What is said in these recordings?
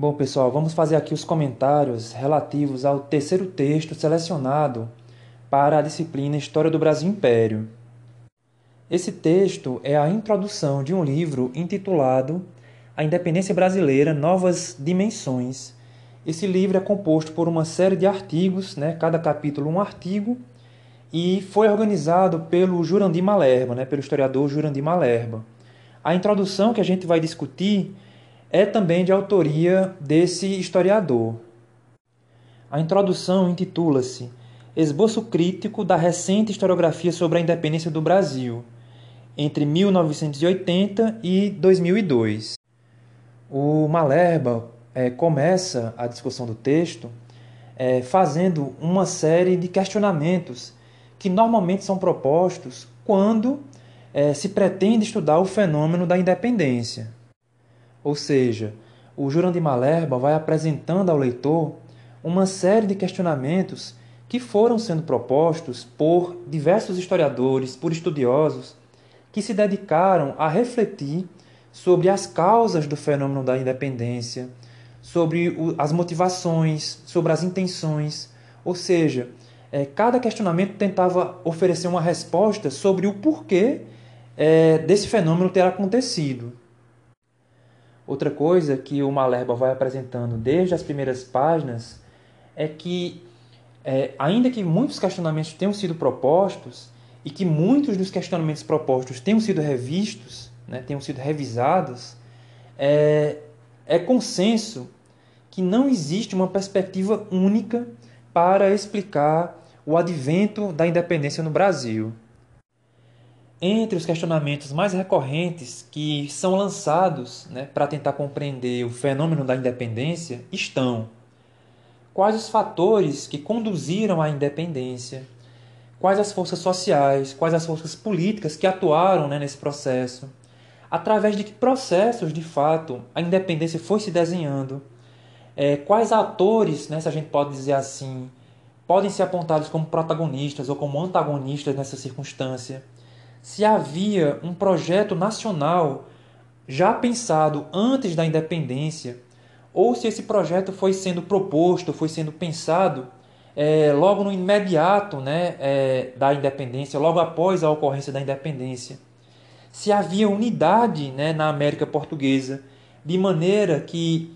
Bom, pessoal, vamos fazer aqui os comentários relativos ao terceiro texto selecionado para a disciplina História do Brasil Império. Esse texto é a introdução de um livro intitulado A Independência Brasileira Novas Dimensões. Esse livro é composto por uma série de artigos, né, cada capítulo um artigo, e foi organizado pelo Jurandir Malerba, né, pelo historiador Jurandir Malerba. A introdução que a gente vai discutir é também de autoria desse historiador. A introdução intitula-se Esboço crítico da recente historiografia sobre a independência do Brasil, entre 1980 e 2002. O Malerba é, começa a discussão do texto é, fazendo uma série de questionamentos que normalmente são propostos quando é, se pretende estudar o fenômeno da independência. Ou seja, o Jurandir Malerba vai apresentando ao leitor uma série de questionamentos que foram sendo propostos por diversos historiadores, por estudiosos, que se dedicaram a refletir sobre as causas do fenômeno da independência, sobre as motivações, sobre as intenções. Ou seja, é, cada questionamento tentava oferecer uma resposta sobre o porquê é, desse fenômeno ter acontecido. Outra coisa que o Malerba vai apresentando desde as primeiras páginas é que é, ainda que muitos questionamentos tenham sido propostos e que muitos dos questionamentos propostos tenham sido revistos, né, tenham sido revisados, é, é consenso que não existe uma perspectiva única para explicar o advento da independência no Brasil. Entre os questionamentos mais recorrentes que são lançados né, para tentar compreender o fenômeno da independência estão quais os fatores que conduziram à independência, quais as forças sociais, quais as forças políticas que atuaram né, nesse processo, através de que processos, de fato, a independência foi se desenhando, é, quais atores, né, se a gente pode dizer assim, podem ser apontados como protagonistas ou como antagonistas nessa circunstância, se havia um projeto nacional já pensado antes da independência ou se esse projeto foi sendo proposto, foi sendo pensado é, logo no imediato né, é, da independência, logo após a ocorrência da independência. Se havia unidade né, na América Portuguesa, de maneira que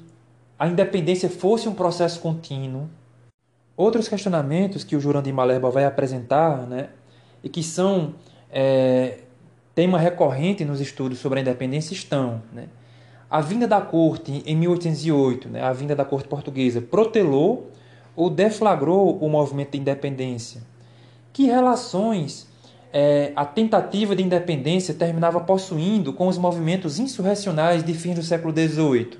a independência fosse um processo contínuo. Outros questionamentos que o Jurandir Malerba vai apresentar, né, e que são é, tema recorrente nos estudos sobre a independência, estão. Né, a vinda da corte em 1808, né, a vinda da corte portuguesa, protelou ou deflagrou o movimento de independência? Que relações é, a tentativa de independência terminava possuindo com os movimentos insurrecionais de fins do século XVIII?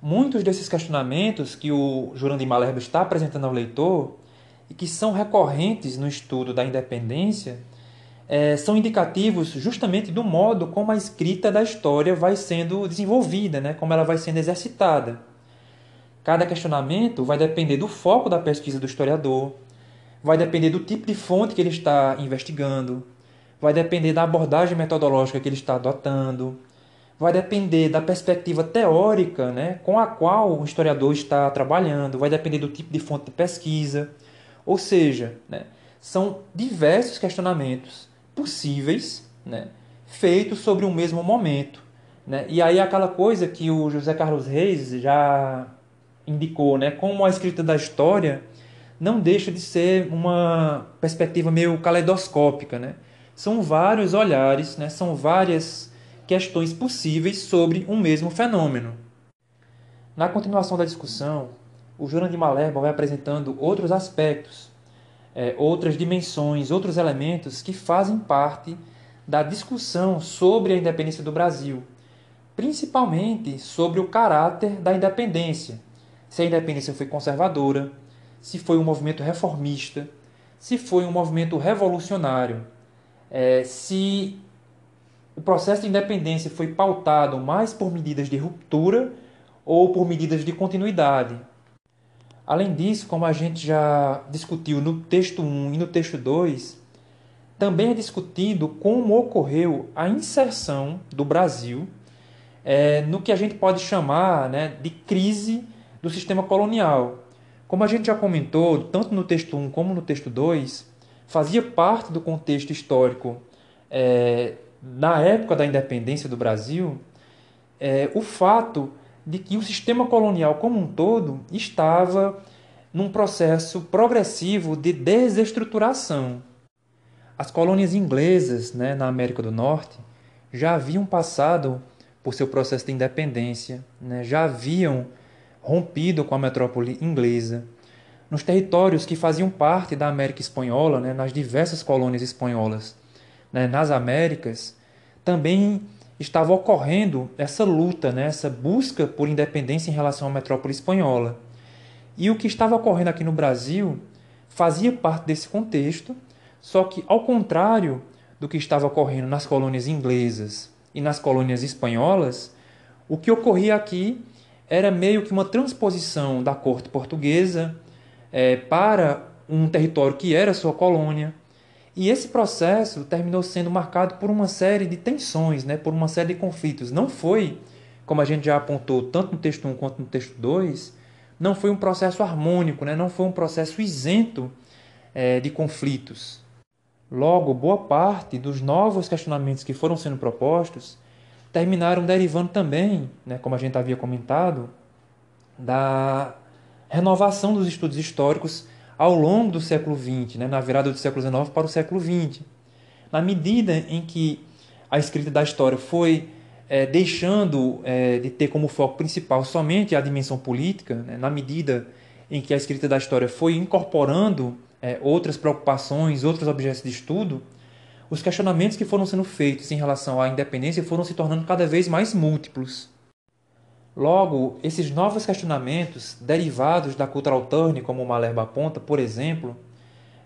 Muitos desses questionamentos que o Jurandir Malerba está apresentando ao leitor e que são recorrentes no estudo da independência é, são indicativos justamente do modo como a escrita da história vai sendo desenvolvida, né? como ela vai sendo exercitada. Cada questionamento vai depender do foco da pesquisa do historiador, vai depender do tipo de fonte que ele está investigando, vai depender da abordagem metodológica que ele está adotando, vai depender da perspectiva teórica né, com a qual o historiador está trabalhando, vai depender do tipo de fonte de pesquisa. Ou seja, né, são diversos questionamentos possíveis, né, feitos sobre um mesmo momento. Né? E aí aquela coisa que o José Carlos Reis já indicou, né, como a escrita da história não deixa de ser uma perspectiva meio caleidoscópica. Né? São vários olhares, né, são várias questões possíveis sobre um mesmo fenômeno. Na continuação da discussão, o Jurandir Malerba vai apresentando outros aspectos é, outras dimensões, outros elementos que fazem parte da discussão sobre a independência do Brasil, principalmente sobre o caráter da independência. Se a independência foi conservadora, se foi um movimento reformista, se foi um movimento revolucionário, é, se o processo de independência foi pautado mais por medidas de ruptura ou por medidas de continuidade. Além disso, como a gente já discutiu no texto 1 e no texto 2, também é discutido como ocorreu a inserção do Brasil é, no que a gente pode chamar né, de crise do sistema colonial. Como a gente já comentou, tanto no texto 1 como no texto 2, fazia parte do contexto histórico é, na época da independência do Brasil é, o fato de que o sistema colonial como um todo estava num processo progressivo de desestruturação. As colônias inglesas né, na América do Norte já haviam passado por seu processo de independência, né, já haviam rompido com a metrópole inglesa. Nos territórios que faziam parte da América Espanhola, né, nas diversas colônias espanholas, né, nas Américas, também estava ocorrendo essa luta, né, essa busca por independência em relação à metrópole espanhola. E o que estava ocorrendo aqui no Brasil fazia parte desse contexto, só que, ao contrário do que estava ocorrendo nas colônias inglesas e nas colônias espanholas, o que ocorria aqui era meio que uma transposição da corte portuguesa é, para um território que era sua colônia. E esse processo terminou sendo marcado por uma série de tensões, né, por uma série de conflitos. Não foi, como a gente já apontou tanto no texto 1 quanto no texto 2, não foi um processo harmônico, né, não foi um processo isento é, de conflitos. Logo, boa parte dos novos questionamentos que foram sendo propostos terminaram derivando também, né, como a gente havia comentado, da renovação dos estudos históricos ao longo do século XX, né, na virada do século XIX para o século XX. Na medida em que a escrita da história foi é, deixando é, de ter como foco principal somente a dimensão política, né, na medida em que a escrita da história foi incorporando é, outras preocupações, outros objetos de estudo, os questionamentos que foram sendo feitos em relação à independência foram se tornando cada vez mais múltiplos. Logo, esses novos questionamentos, derivados da cultural turn, como Malherbe aponta, por exemplo,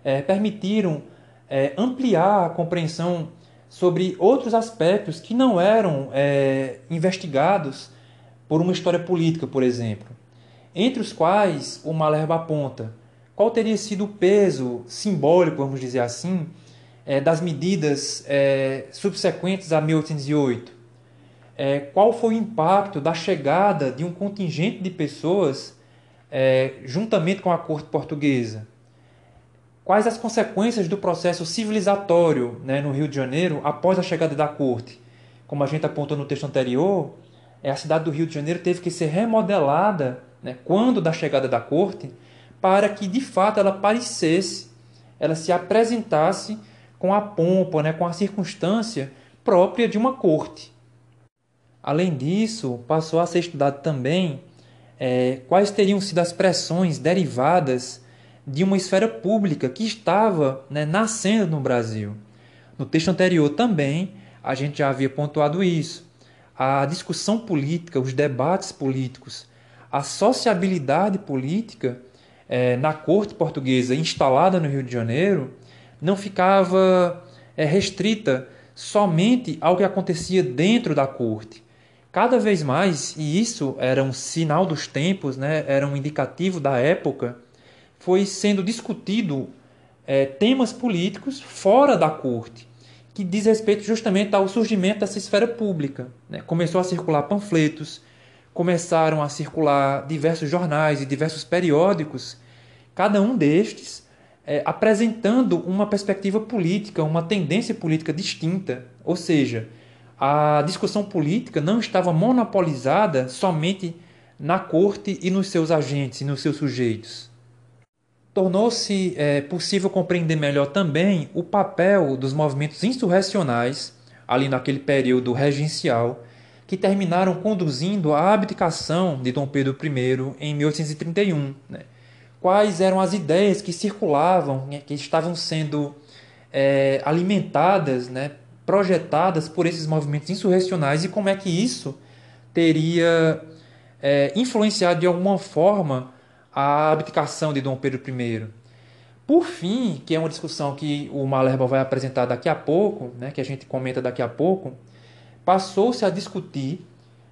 é, permitiram é, ampliar a compreensão sobre outros aspectos que não eram é, investigados por uma história política, por exemplo, entre os quais o Malherbe aponta qual teria sido o peso simbólico, vamos dizer assim, é, das medidas é, subsequentes a 1808? É, qual foi o impacto da chegada de um contingente de pessoas é, juntamente com a corte portuguesa? Quais as consequências do processo civilizatório né, no Rio de Janeiro após a chegada da corte? Como a gente apontou no texto anterior, é, a cidade do Rio de Janeiro teve que ser remodelada né, quando da chegada da corte para que de fato ela parecesse, ela se apresentasse com a pompa, né, com a circunstância própria de uma corte. Além disso, passou a ser estudado também é, quais teriam sido as pressões derivadas de uma esfera pública que estava né, nascendo no Brasil. No texto anterior também a gente já havia pontuado isso. A discussão política, os debates políticos, a sociabilidade política é, na corte portuguesa instalada no Rio de Janeiro não ficava é, restrita somente ao que acontecia dentro da corte. Cada vez mais, e isso era um sinal dos tempos, né, era um indicativo da época, foi sendo discutido é, temas políticos fora da corte, que diz respeito justamente ao surgimento dessa esfera pública. Né? Começou a circular panfletos, começaram a circular diversos jornais e diversos periódicos, cada um destes é, apresentando uma perspectiva política, uma tendência política distinta. Ou seja, a discussão política não estava monopolizada somente na corte e nos seus agentes e nos seus sujeitos. Tornou-se é, possível compreender melhor também o papel dos movimentos insurrecionais, ali naquele período regencial, que terminaram conduzindo à abdicação de Dom Pedro I em 1831. Né? Quais eram as ideias que circulavam, né, que estavam sendo é, alimentadas, né, projetadas por esses movimentos insurrecionais e como é que isso teria é, influenciado de alguma forma a abdicação de Dom Pedro I. Por fim, que é uma discussão que o Malherba vai apresentar daqui a pouco, né, que a gente comenta daqui a pouco, passou-se a discutir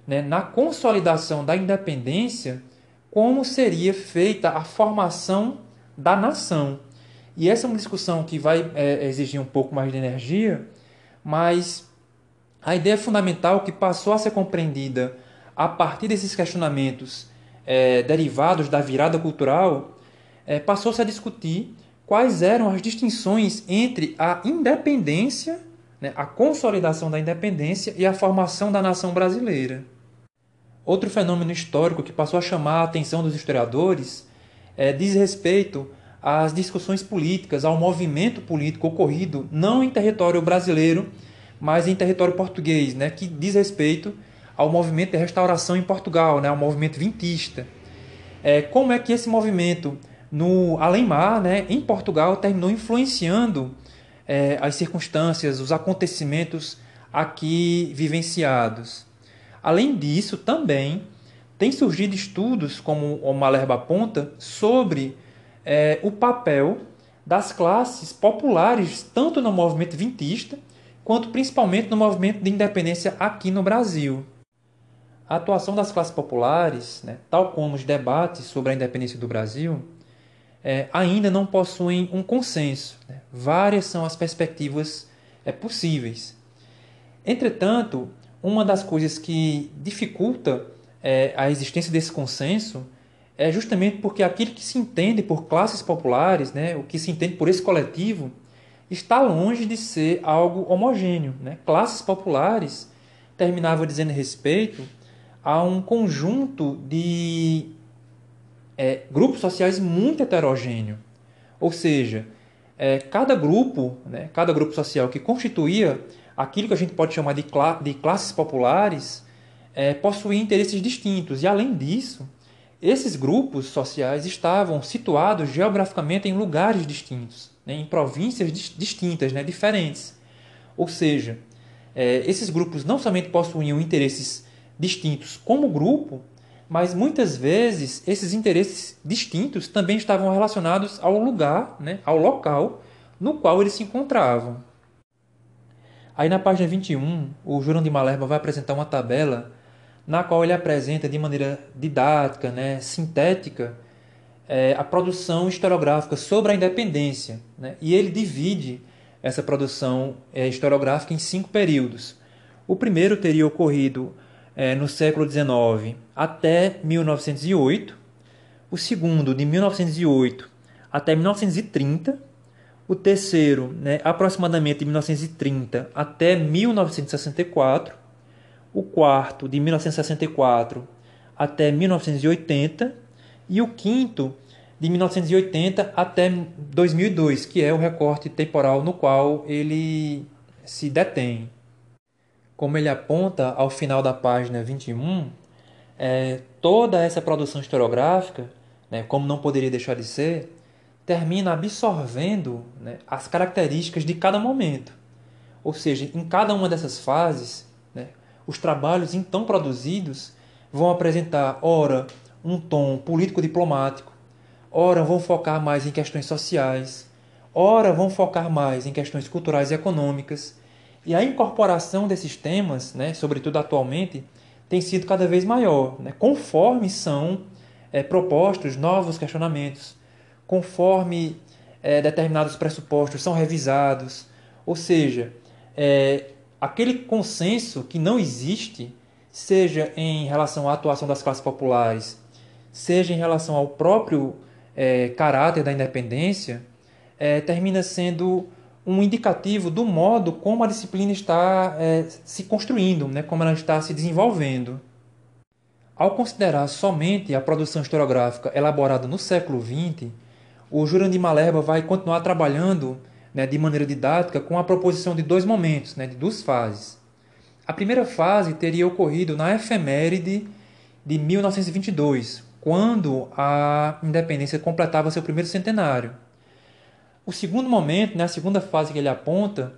né, na consolidação da independência como seria feita a formação da nação. E essa é uma discussão que vai é, exigir um pouco mais de energia, mas A ideia fundamental que passou a ser compreendida a partir desses questionamentos é, derivados da virada cultural é, passou-se a discutir quais eram as distinções entre a independência, né, a consolidação da independência e a formação da nação brasileira. Outro fenômeno histórico que passou a chamar a atenção dos historiadores é, diz respeito às discussões políticas, ao movimento político ocorrido não em território brasileiro, mas em território português, né, que diz respeito ao movimento de restauração em Portugal, né, ao movimento vintista. É, como é que esse movimento no além-mar, né, em Portugal, terminou influenciando é, as circunstâncias, os acontecimentos aqui vivenciados. Além disso, também tem surgido estudos, como o Malherba aponta, sobre é, o papel das classes populares, tanto no movimento vintista, quanto principalmente no movimento de independência aqui no Brasil. A atuação das classes populares, né, tal como os debates sobre a independência do Brasil, é, ainda não possuem um consenso. Né? Várias são as perspectivas é, possíveis. Entretanto, uma das coisas que dificulta é, a existência desse consenso é justamente porque aquilo que se entende por classes populares, né, o que se entende por esse coletivo, está longe de ser algo homogêneo. Né? Classes populares terminava dizendo respeito a um conjunto de é, grupos sociais muito heterogêneo. Ou seja, é, cada grupo, né, cada grupo social que constituía aquilo que a gente pode chamar de, cla de classes populares, é, possuía interesses distintos. E, além disso, esses grupos sociais estavam situados geograficamente em lugares distintos, né, em províncias distintas, né, diferentes. Ou seja, é, esses grupos não somente possuíam interesses distintos como grupo, mas muitas vezes esses interesses distintos também estavam relacionados ao lugar, né, ao local no qual eles se encontravam. Aí na página 21, o Jurão de Malerba vai apresentar uma tabela na qual ele apresenta de maneira didática, né, sintética, é, a produção historiográfica sobre a independência. Né, e ele divide essa produção é, historiográfica em cinco períodos. O primeiro teria ocorrido é, no século XIX até 1908, o segundo de 1908 até 1930, o terceiro né, aproximadamente de 1930 até 1964, o quarto de 1964 até 1980 e o quinto de 1980 até 2002, que é o recorte temporal no qual ele se detém. Como ele aponta ao final da página 21, é, toda essa produção historiográfica, né, como não poderia deixar de ser, termina absorvendo né, as características de cada momento. Ou seja, em cada uma dessas fases, os trabalhos então produzidos vão apresentar, ora, um tom político-diplomático, ora, vão focar mais em questões sociais, ora, vão focar mais em questões culturais e econômicas e a incorporação desses temas, né, sobretudo atualmente, tem sido cada vez maior, né, conforme são é, propostos novos questionamentos, conforme é, determinados pressupostos são revisados. Ou seja, é, aquele consenso que não existe, seja em relação à atuação das classes populares, seja em relação ao próprio é, caráter da independência, é, termina sendo um indicativo do modo como a disciplina está é, se construindo, né, como ela está se desenvolvendo. Ao considerar somente a produção historiográfica elaborada no século XX, o Jurandir Malerba vai continuar trabalhando né, de maneira didática com a proposição de dois momentos, né, de duas fases. A primeira fase teria ocorrido na efeméride de 1922, quando a independência completava seu primeiro centenário. O segundo momento, né, a segunda fase que ele aponta,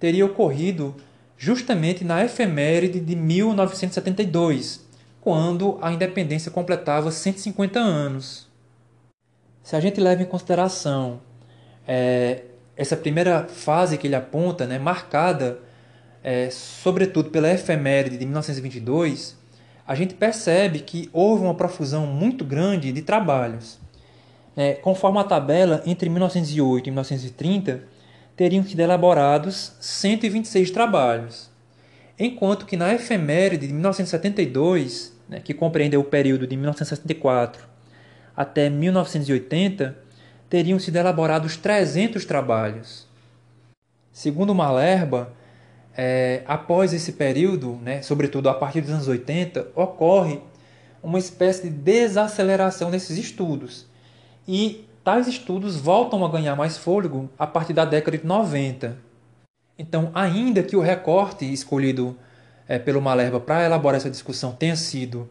teria ocorrido justamente na efeméride de 1972, quando a independência completava 150 anos. Se a gente leva em consideração é, essa primeira fase que ele aponta, né, marcada é, sobretudo pela efeméride de 1922, a gente percebe que houve uma profusão muito grande de trabalhos. É, conforme a tabela, entre 1908 e 1930, teriam sido elaborados 126 trabalhos. enquanto que na efeméride de 1972, né, que compreendeu o período de 1964 até 1980, teriam sido elaborados 300 trabalhos. Segundo Malerba, é, após esse período, né, sobretudo a partir dos anos 80, ocorre uma espécie de desaceleração desses estudos. E tais estudos voltam a ganhar mais fôlego a partir da década de 90. Então, ainda que o recorte escolhido é, pelo Malerba para elaborar essa discussão tenha sido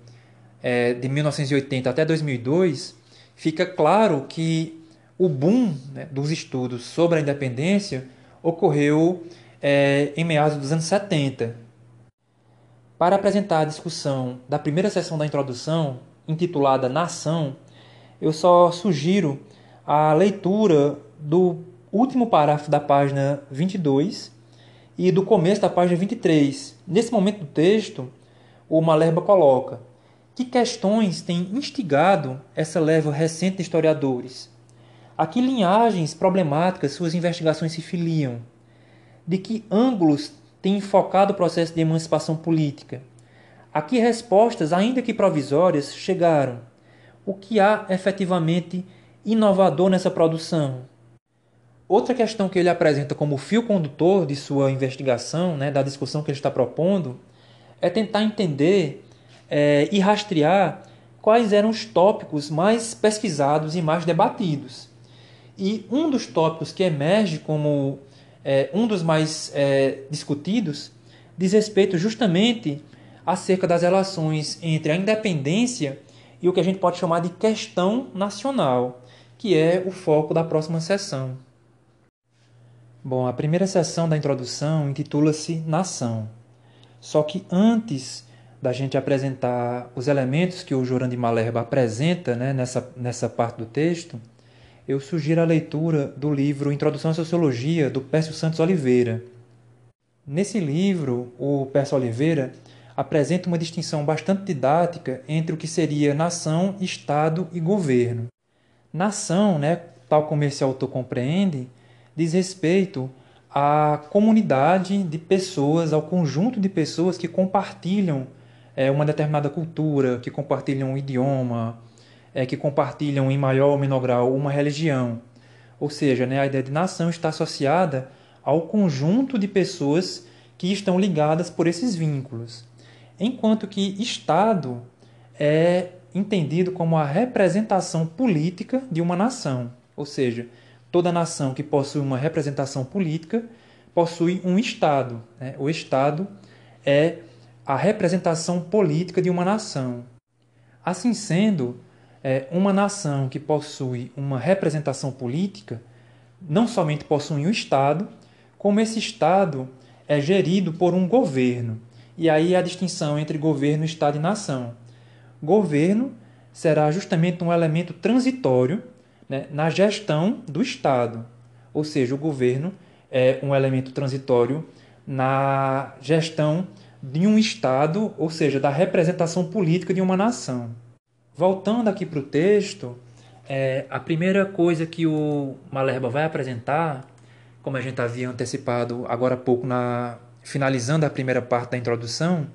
é, de 1980 até 2002, fica claro que o boom né, dos estudos sobre a independência ocorreu é, em meados dos anos 70. Para apresentar a discussão da primeira sessão da introdução, intitulada Nação, eu só sugiro a leitura do último parágrafo da página 22 e do começo da página 23. Nesse momento do texto, o Malerba coloca que questões têm instigado essa leva recente de historiadores? A que linhagens problemáticas suas investigações se filiam? De que ângulos tem enfocado o processo de emancipação política? A que respostas, ainda que provisórias, chegaram? O que há efetivamente inovador nessa produção? Outra questão que ele apresenta como fio condutor de sua investigação, né, da discussão que ele está propondo, é tentar entender é, e rastrear quais eram os tópicos mais pesquisados e mais debatidos. E um dos tópicos que emerge como é, um dos mais é, discutidos diz respeito justamente acerca das relações entre a independência e o que a gente pode chamar de questão nacional, que é o foco da próxima sessão. Bom, a primeira sessão da introdução intitula-se Nação. Só que antes da gente apresentar os elementos que o Jurandir Malerba apresenta né, nessa, nessa parte do texto, eu sugiro a leitura do livro Introdução à Sociologia, do Pércio Santos Oliveira. Nesse livro, o Pércio Oliveira apresenta uma distinção bastante didática entre o que seria nação, Estado e governo. Nação, né, tal como esse autor compreende, diz respeito à comunidade de pessoas, ao conjunto de pessoas que compartilham é, uma determinada cultura, que compartilham um idioma, é, que compartilham em maior ou menor grau uma religião. Ou seja, né, a ideia de nação está associada ao conjunto de pessoas que estão ligadas por esses vínculos. Enquanto que Estado é entendido como a representação política de uma nação. Ou seja, toda nação que possui uma representação política possui um Estado. Né? O Estado é a representação política de uma nação. Assim sendo, é, uma nação que possui uma representação política não somente possui um Estado, como esse Estado é gerido por um governo. E aí a distinção entre governo, Estado e nação. Governo será justamente um elemento transitório né, na gestão do Estado. Ou seja, o governo é um elemento transitório na gestão de um Estado, ou seja, da representação política de uma nação. Voltando aqui para o texto, é, a primeira coisa que o Malerba vai apresentar, como a gente havia antecipado agora há pouco, na, finalizando a primeira parte da introdução,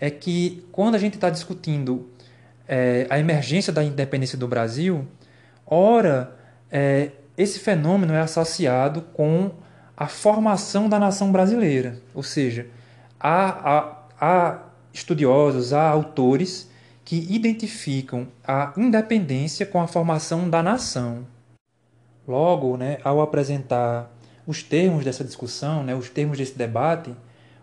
é que quando a gente está discutindo é, a emergência da independência do Brasil, ora, é, esse fenômeno é associado com a formação da nação brasileira, ou seja, há, há, há estudiosos, há autores que identificam a independência com a formação da nação. Logo, né, ao apresentar os termos dessa discussão, né, os termos desse debate,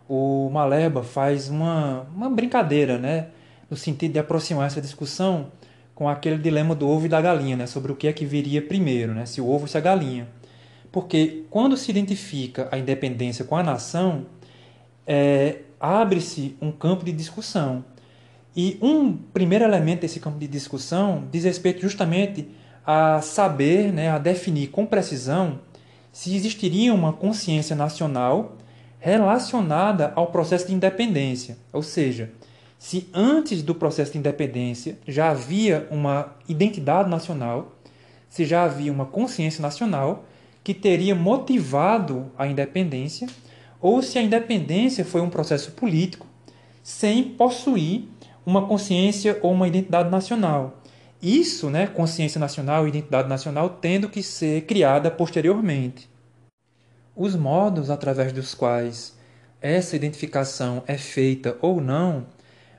o Maleba faz uma, uma brincadeira, né, no sentido de aproximar essa discussão com aquele dilema do ovo e da galinha, né, sobre o que é que viria primeiro, né, se o ovo ou se a galinha. Porque quando se identifica a independência com a nação, é, abre-se um campo de discussão. E um primeiro elemento desse campo de discussão diz respeito justamente a saber, né, a definir com precisão se existiria uma consciência nacional relacionada ao processo de independência, ou seja, se antes do processo de independência já havia uma identidade nacional, se já havia uma consciência nacional que teria motivado a independência ou se a independência foi um processo político sem possuir uma consciência ou uma identidade nacional. Isso, né, consciência nacional e identidade nacional, tendo que ser criada posteriormente. Os modos através dos quais essa identificação é feita ou não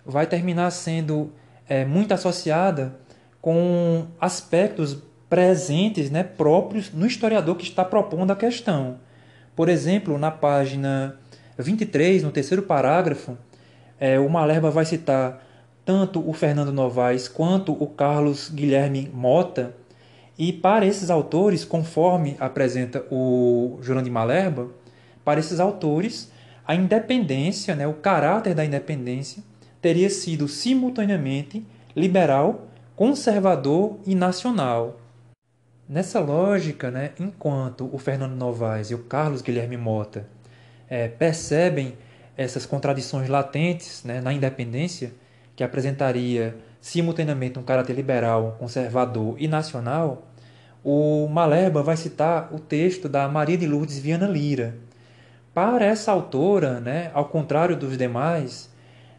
vai terminar sendo é, muito associada com aspectos presentes, né, próprios no historiador que está propondo a questão. Por exemplo, na página 23, no terceiro parágrafo, é, o Malerba vai citar tanto o Fernando Novaes quanto o Carlos Guilherme Mota, e para esses autores, conforme apresenta o Jurandir Malerba, para esses autores, a independência, né, o caráter da independência, teria sido simultaneamente liberal, conservador e nacional. Nessa lógica, né, enquanto o Fernando Novaes e o Carlos Guilherme Mota é, percebem essas contradições latentes né, na independência, que apresentaria simultaneamente um caráter liberal, conservador e nacional, o Maleba vai citar o texto da Maria de Lourdes Viana Lira. Para essa autora, né, ao contrário dos demais,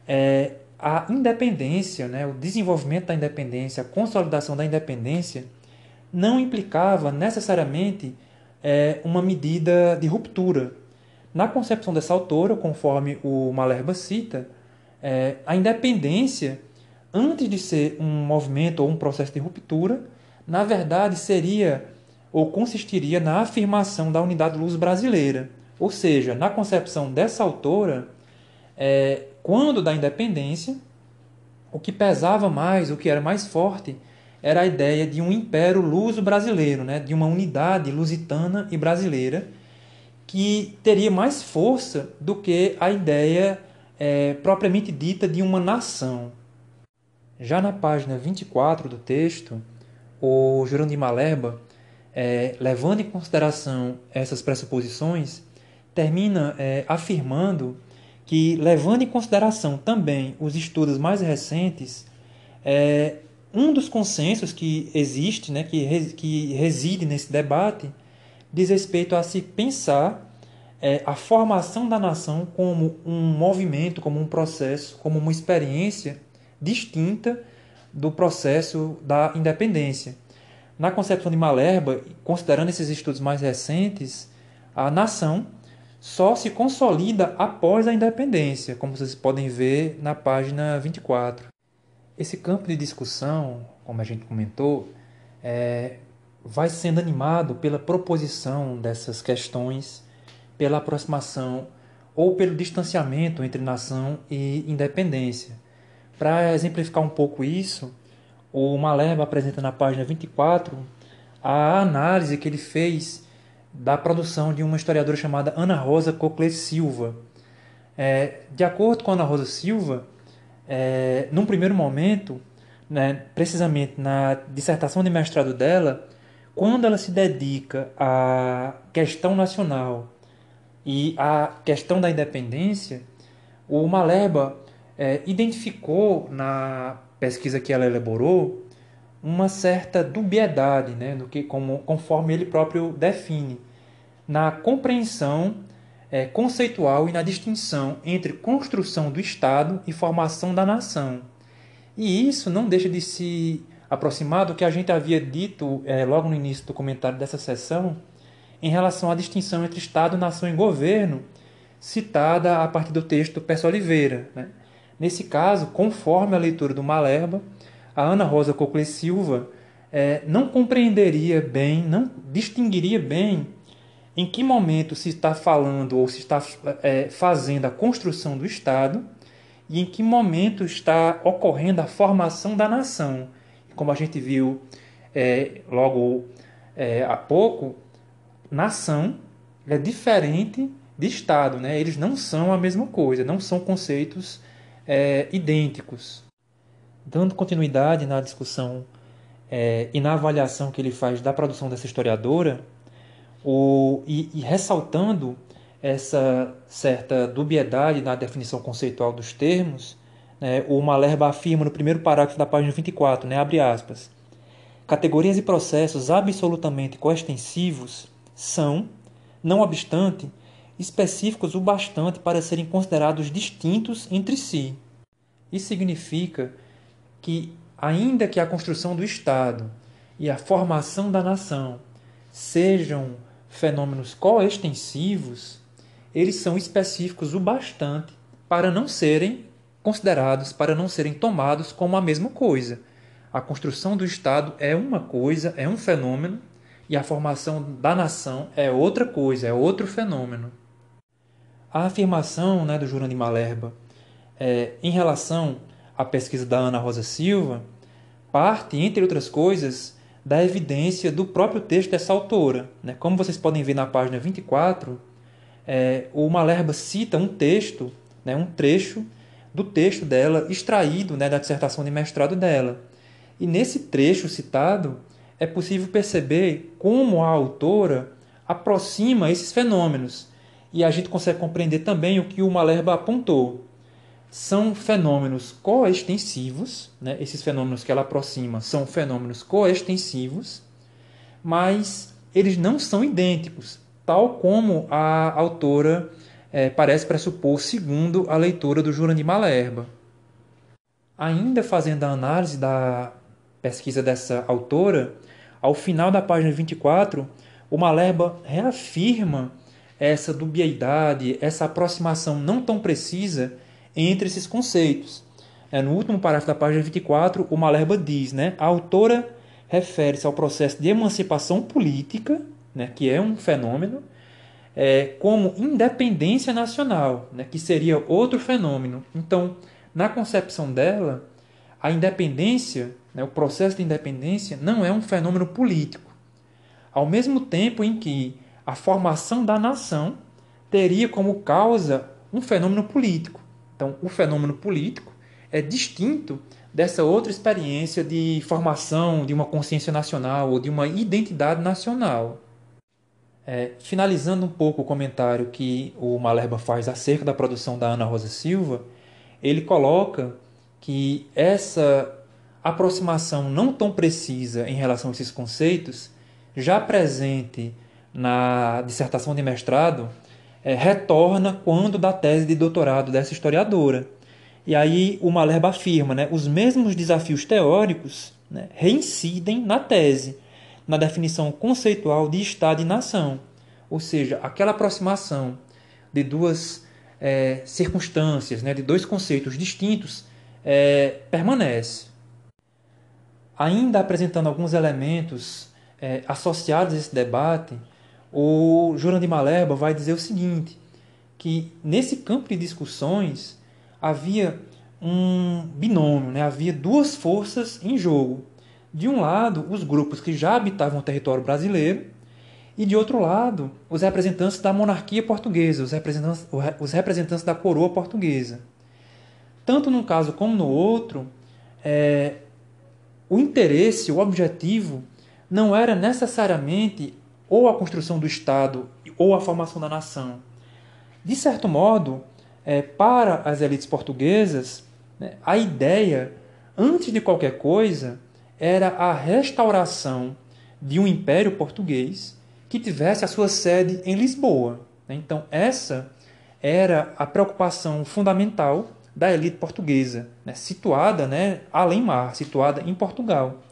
é, a independência, né, o desenvolvimento da independência, a consolidação da independência, não implicava necessariamente é, uma medida de ruptura. Na concepção dessa autora, conforme o Malerba cita, é, a independência, antes de ser um movimento ou um processo de ruptura, na verdade seria ou consistiria na afirmação da unidade luz brasileira. Ou seja, na concepção dessa autora, é, quando da independência, o que pesava mais, o que era mais forte, era a ideia de um império luso-brasileiro, né? de uma unidade lusitana e brasileira, que teria mais força do que a ideia é, propriamente dita de uma nação. Já na página 24 do texto, o Jurandir Malerba, é, levando em consideração essas pressuposições, termina é, afirmando que, levando em consideração também os estudos mais recentes, é, um dos consensos que existe, né, que, que reside nesse debate, diz respeito a se pensar é, a formação da nação como um movimento, como um processo, como uma experiência distinta do processo da independência. Na concepção de Malerba, considerando esses estudos mais recentes, a nação só se consolida após a independência, como vocês podem ver na página 24. Esse campo de discussão, como a gente comentou, é, vai sendo animado pela proposição dessas questões, pela aproximação ou pelo distanciamento entre nação e independência. Para exemplificar um pouco isso, o Malerba apresenta na página 24 a análise que ele fez da produção de uma historiadora chamada Ana Rosa Coclet Silva. É, de acordo com Ana Rosa Silva, é, num primeiro momento, né, precisamente na dissertação de mestrado dela, quando ela se dedica à questão nacional e à questão da independência, o Maleba é, identificou na pesquisa que ela elaborou uma certa dubiedade, né, do que como, conforme ele próprio define, na compreensão é, conceitual e na distinção entre construção do Estado e formação da nação. E isso não deixa de se aproximar do que a gente havia dito é, logo no início do comentário dessa sessão, em relação à distinção entre Estado, nação e governo, citada a partir do texto Peço Oliveira. Né? Nesse caso, conforme a leitura do Malerba, a Ana Rosa Cocle Silva é, não compreenderia bem, não distinguiria bem em que momento se está falando ou se está é, fazendo a construção do Estado e em que momento está ocorrendo a formação da nação. Como a gente viu é, logo é, há pouco, nação é diferente de Estado, né? eles não são a mesma coisa, não são conceitos é, idênticos. Dando continuidade na discussão é, e na avaliação que ele faz da produção dessa historiadora, o, e, e ressaltando essa certa dubiedade na definição conceitual dos termos, né, o Malerba afirma no primeiro parágrafo da página 24, né, abre aspas, categorias e processos absolutamente coextensivos são, não obstante, específicos o bastante para serem considerados distintos entre si. Isso significa que, ainda que a construção do Estado e a formação da nação sejam fenômenos coextensivos, eles são específicos o bastante para não serem considerados, para não serem tomados como a mesma coisa. A construção do Estado é uma coisa, é um fenômeno, e a formação da nação é outra coisa, é outro fenômeno. A afirmação né, do Jurandir Malerba é, em relação à pesquisa da Ana Rosa Silva parte, entre outras coisas, da evidência do próprio texto dessa autora. Né? Como vocês podem ver na página 24, é, o Malerba cita um texto, né, um trecho do texto dela, extraído né, da dissertação de mestrado dela. E nesse trecho citado, é possível perceber como a autora aproxima esses fenômenos. E a gente consegue compreender também o que o Malerba apontou são fenômenos coextensivos, né? esses fenômenos que ela aproxima são fenômenos coextensivos, mas eles não são idênticos, tal como a autora é, parece pressupor segundo a leitura do Jurandir Malerba. Ainda fazendo a análise da pesquisa dessa autora, ao final da página 24, o Malerba reafirma essa dubiedade, essa aproximação não tão precisa entre esses conceitos. É, no último parágrafo da página 24, o Malerba diz, né, a autora refere-se ao processo de emancipação política, né, que é um fenômeno, é, como independência nacional, né, que seria outro fenômeno. Então, na concepção dela, a independência, né, o processo de independência, não é um fenômeno político. Ao mesmo tempo em que a formação da nação teria como causa um fenômeno político. Então, o fenômeno político é distinto dessa outra experiência de formação de uma consciência nacional ou de uma identidade nacional. É, finalizando um pouco o comentário que o Malerba faz acerca da produção da Ana Rosa Silva, ele coloca que essa aproximação não tão precisa em relação a esses conceitos, já presente na dissertação de mestrado, é, retorna quando da tese de doutorado dessa historiadora. E aí o Malerba afirma, né, os mesmos desafios teóricos né, reincidem na tese, na definição conceitual de Estado e nação. Ou seja, aquela aproximação de duas é, circunstâncias, né, de dois conceitos distintos, é, permanece. Ainda apresentando alguns elementos é, associados a esse debate, o Jurandir Malerba vai dizer o seguinte, que nesse campo de discussões havia um binômio, né? havia duas forças em jogo. De um lado, os grupos que já habitavam o território brasileiro, e de outro lado, os representantes da monarquia portuguesa, os representantes, os representantes da coroa portuguesa. Tanto num caso como no outro, é, o interesse, o objetivo, não era necessariamente ou a construção do Estado ou a formação da nação. De certo modo, é, para as elites portuguesas, né, a ideia, antes de qualquer coisa, era a restauração de um império português que tivesse a sua sede em Lisboa. Né. Então, essa era a preocupação fundamental da elite portuguesa, né, situada né, além mar, situada em Portugal.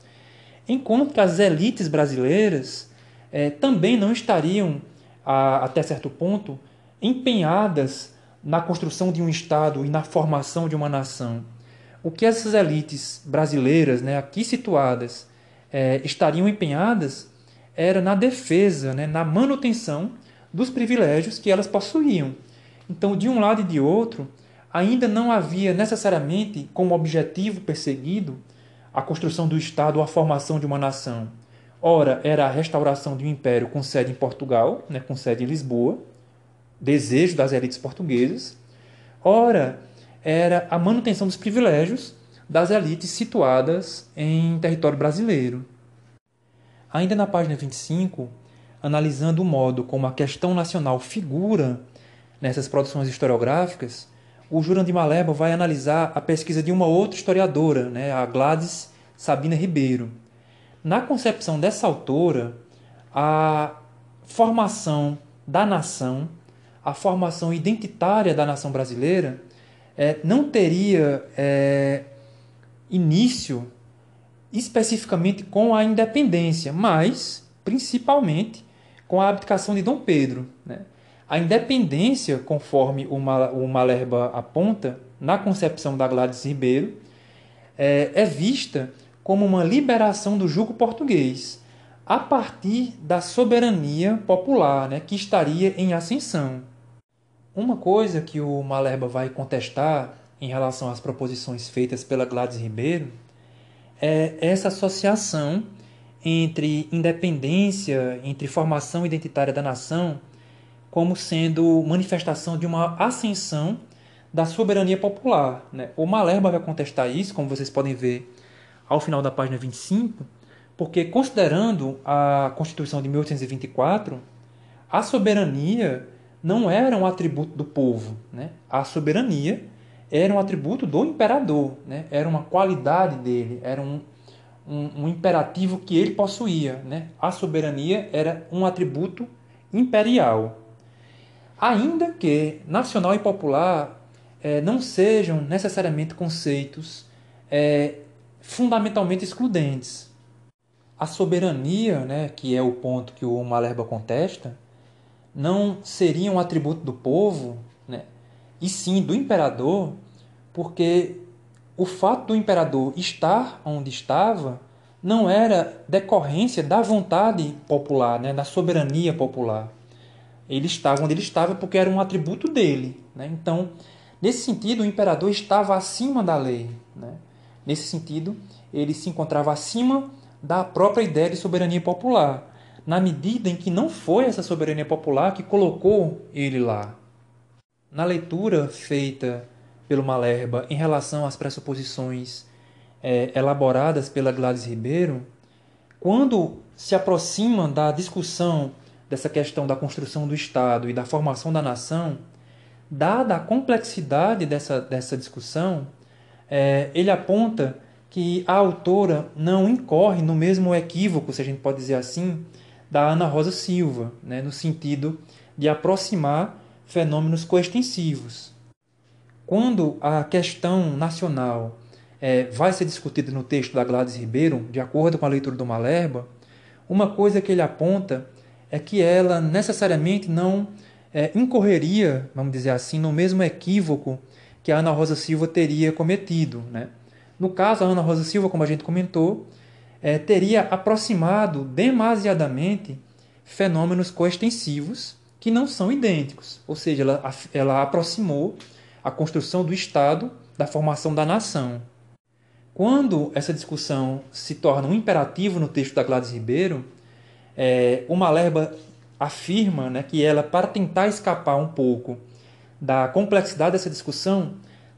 Enquanto que as elites brasileiras é, também não estariam, a, até certo ponto, empenhadas na construção de um Estado e na formação de uma nação. O que essas elites brasileiras, né, aqui situadas, é, estariam empenhadas era na defesa, né, na manutenção dos privilégios que elas possuíam. Então, de um lado e de outro, ainda não havia necessariamente como objetivo perseguido a construção do Estado ou a formação de uma nação. Ora, era a restauração de um império com sede em Portugal, né, com sede em Lisboa, desejo das elites portuguesas. Ora, era a manutenção dos privilégios das elites situadas em território brasileiro. Ainda na página 25, analisando o modo como a questão nacional figura nessas produções historiográficas, o Jurandir Maleba vai analisar a pesquisa de uma outra historiadora, né, a Gladys Sabina Ribeiro na concepção dessa autora, a formação da nação, a formação identitária da nação brasileira é, não teria é, início especificamente com a independência, mas principalmente com a abdicação de Dom Pedro. Né? A independência, conforme o, Malerba aponta, na concepção da Gladys Ribeiro, é, é vista como uma liberação do jugo português a partir da soberania popular, né, que estaria em ascensão. Uma coisa que o Malerba vai contestar em relação às proposições feitas pela Gladys Ribeiro é essa associação entre independência, entre formação identitária da nação, como sendo manifestação de uma ascensão da soberania popular. Né? O Malerba vai contestar isso, como vocês podem ver ao final da página 25, porque considerando a Constituição de 1824, a soberania não era um atributo do povo. Né? A soberania era um atributo do imperador, né? era uma qualidade dele, era um, um, um imperativo que ele possuía. Né? A soberania era um atributo imperial. Ainda que nacional e popular é, não sejam necessariamente conceitos é, fundamentalmente excludentes. A soberania, né, que é o ponto que o Malerba contesta, não seria um atributo do povo, né, e sim do imperador, porque o fato do imperador estar onde estava não era decorrência da vontade popular, né, da soberania popular. Ele estava onde ele estava porque era um atributo dele. Né? Então, Nesse sentido, o imperador estava acima da lei. Né? Nesse sentido, ele se encontrava acima da própria ideia de soberania popular, na medida em que não foi essa soberania popular que colocou ele lá. Na leitura feita pelo Malerba em relação às pressuposições é, elaboradas pela Gladys Ribeiro, quando se aproxima da discussão dessa questão da construção do Estado e da formação da nação, dada a complexidade dessa, dessa discussão, é, ele aponta que a autora não incorre no mesmo equívoco, se a gente pode dizer assim, da Ana Rosa Silva, né, no sentido de aproximar fenômenos coextensivos. Quando a questão nacional é, vai ser discutida no texto da Gladys Ribeiro, de acordo com a leitura do Malerba, uma coisa que ele aponta é que ela necessariamente não é, incorreria, vamos dizer assim, no mesmo equívoco que a Ana Rosa Silva teria cometido. Né? No caso, a Ana Rosa Silva, como a gente comentou, é, teria aproximado demasiadamente fenômenos coextensivos que não são idênticos, ou seja, ela, ela aproximou a construção do Estado da formação da nação. Quando essa discussão se torna um imperativo no texto da Gladys Ribeiro, é, o Malerba afirma né, que ela, para tentar escapar um pouco da complexidade dessa discussão,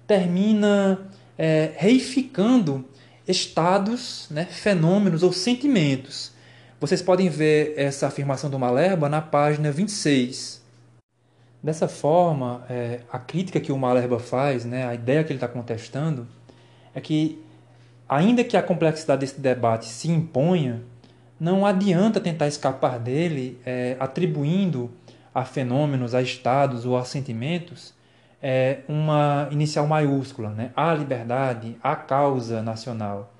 termina é, reificando estados, né, fenômenos ou sentimentos. Vocês podem ver essa afirmação do Malerba na página 26. Dessa forma, é, a crítica que o Malerba faz, né, a ideia que ele está contestando, é que, ainda que a complexidade desse debate se imponha, não adianta tentar escapar dele é, atribuindo a fenômenos, a estados ou a sentimentos é, uma inicial maiúscula, né? a liberdade, a causa nacional.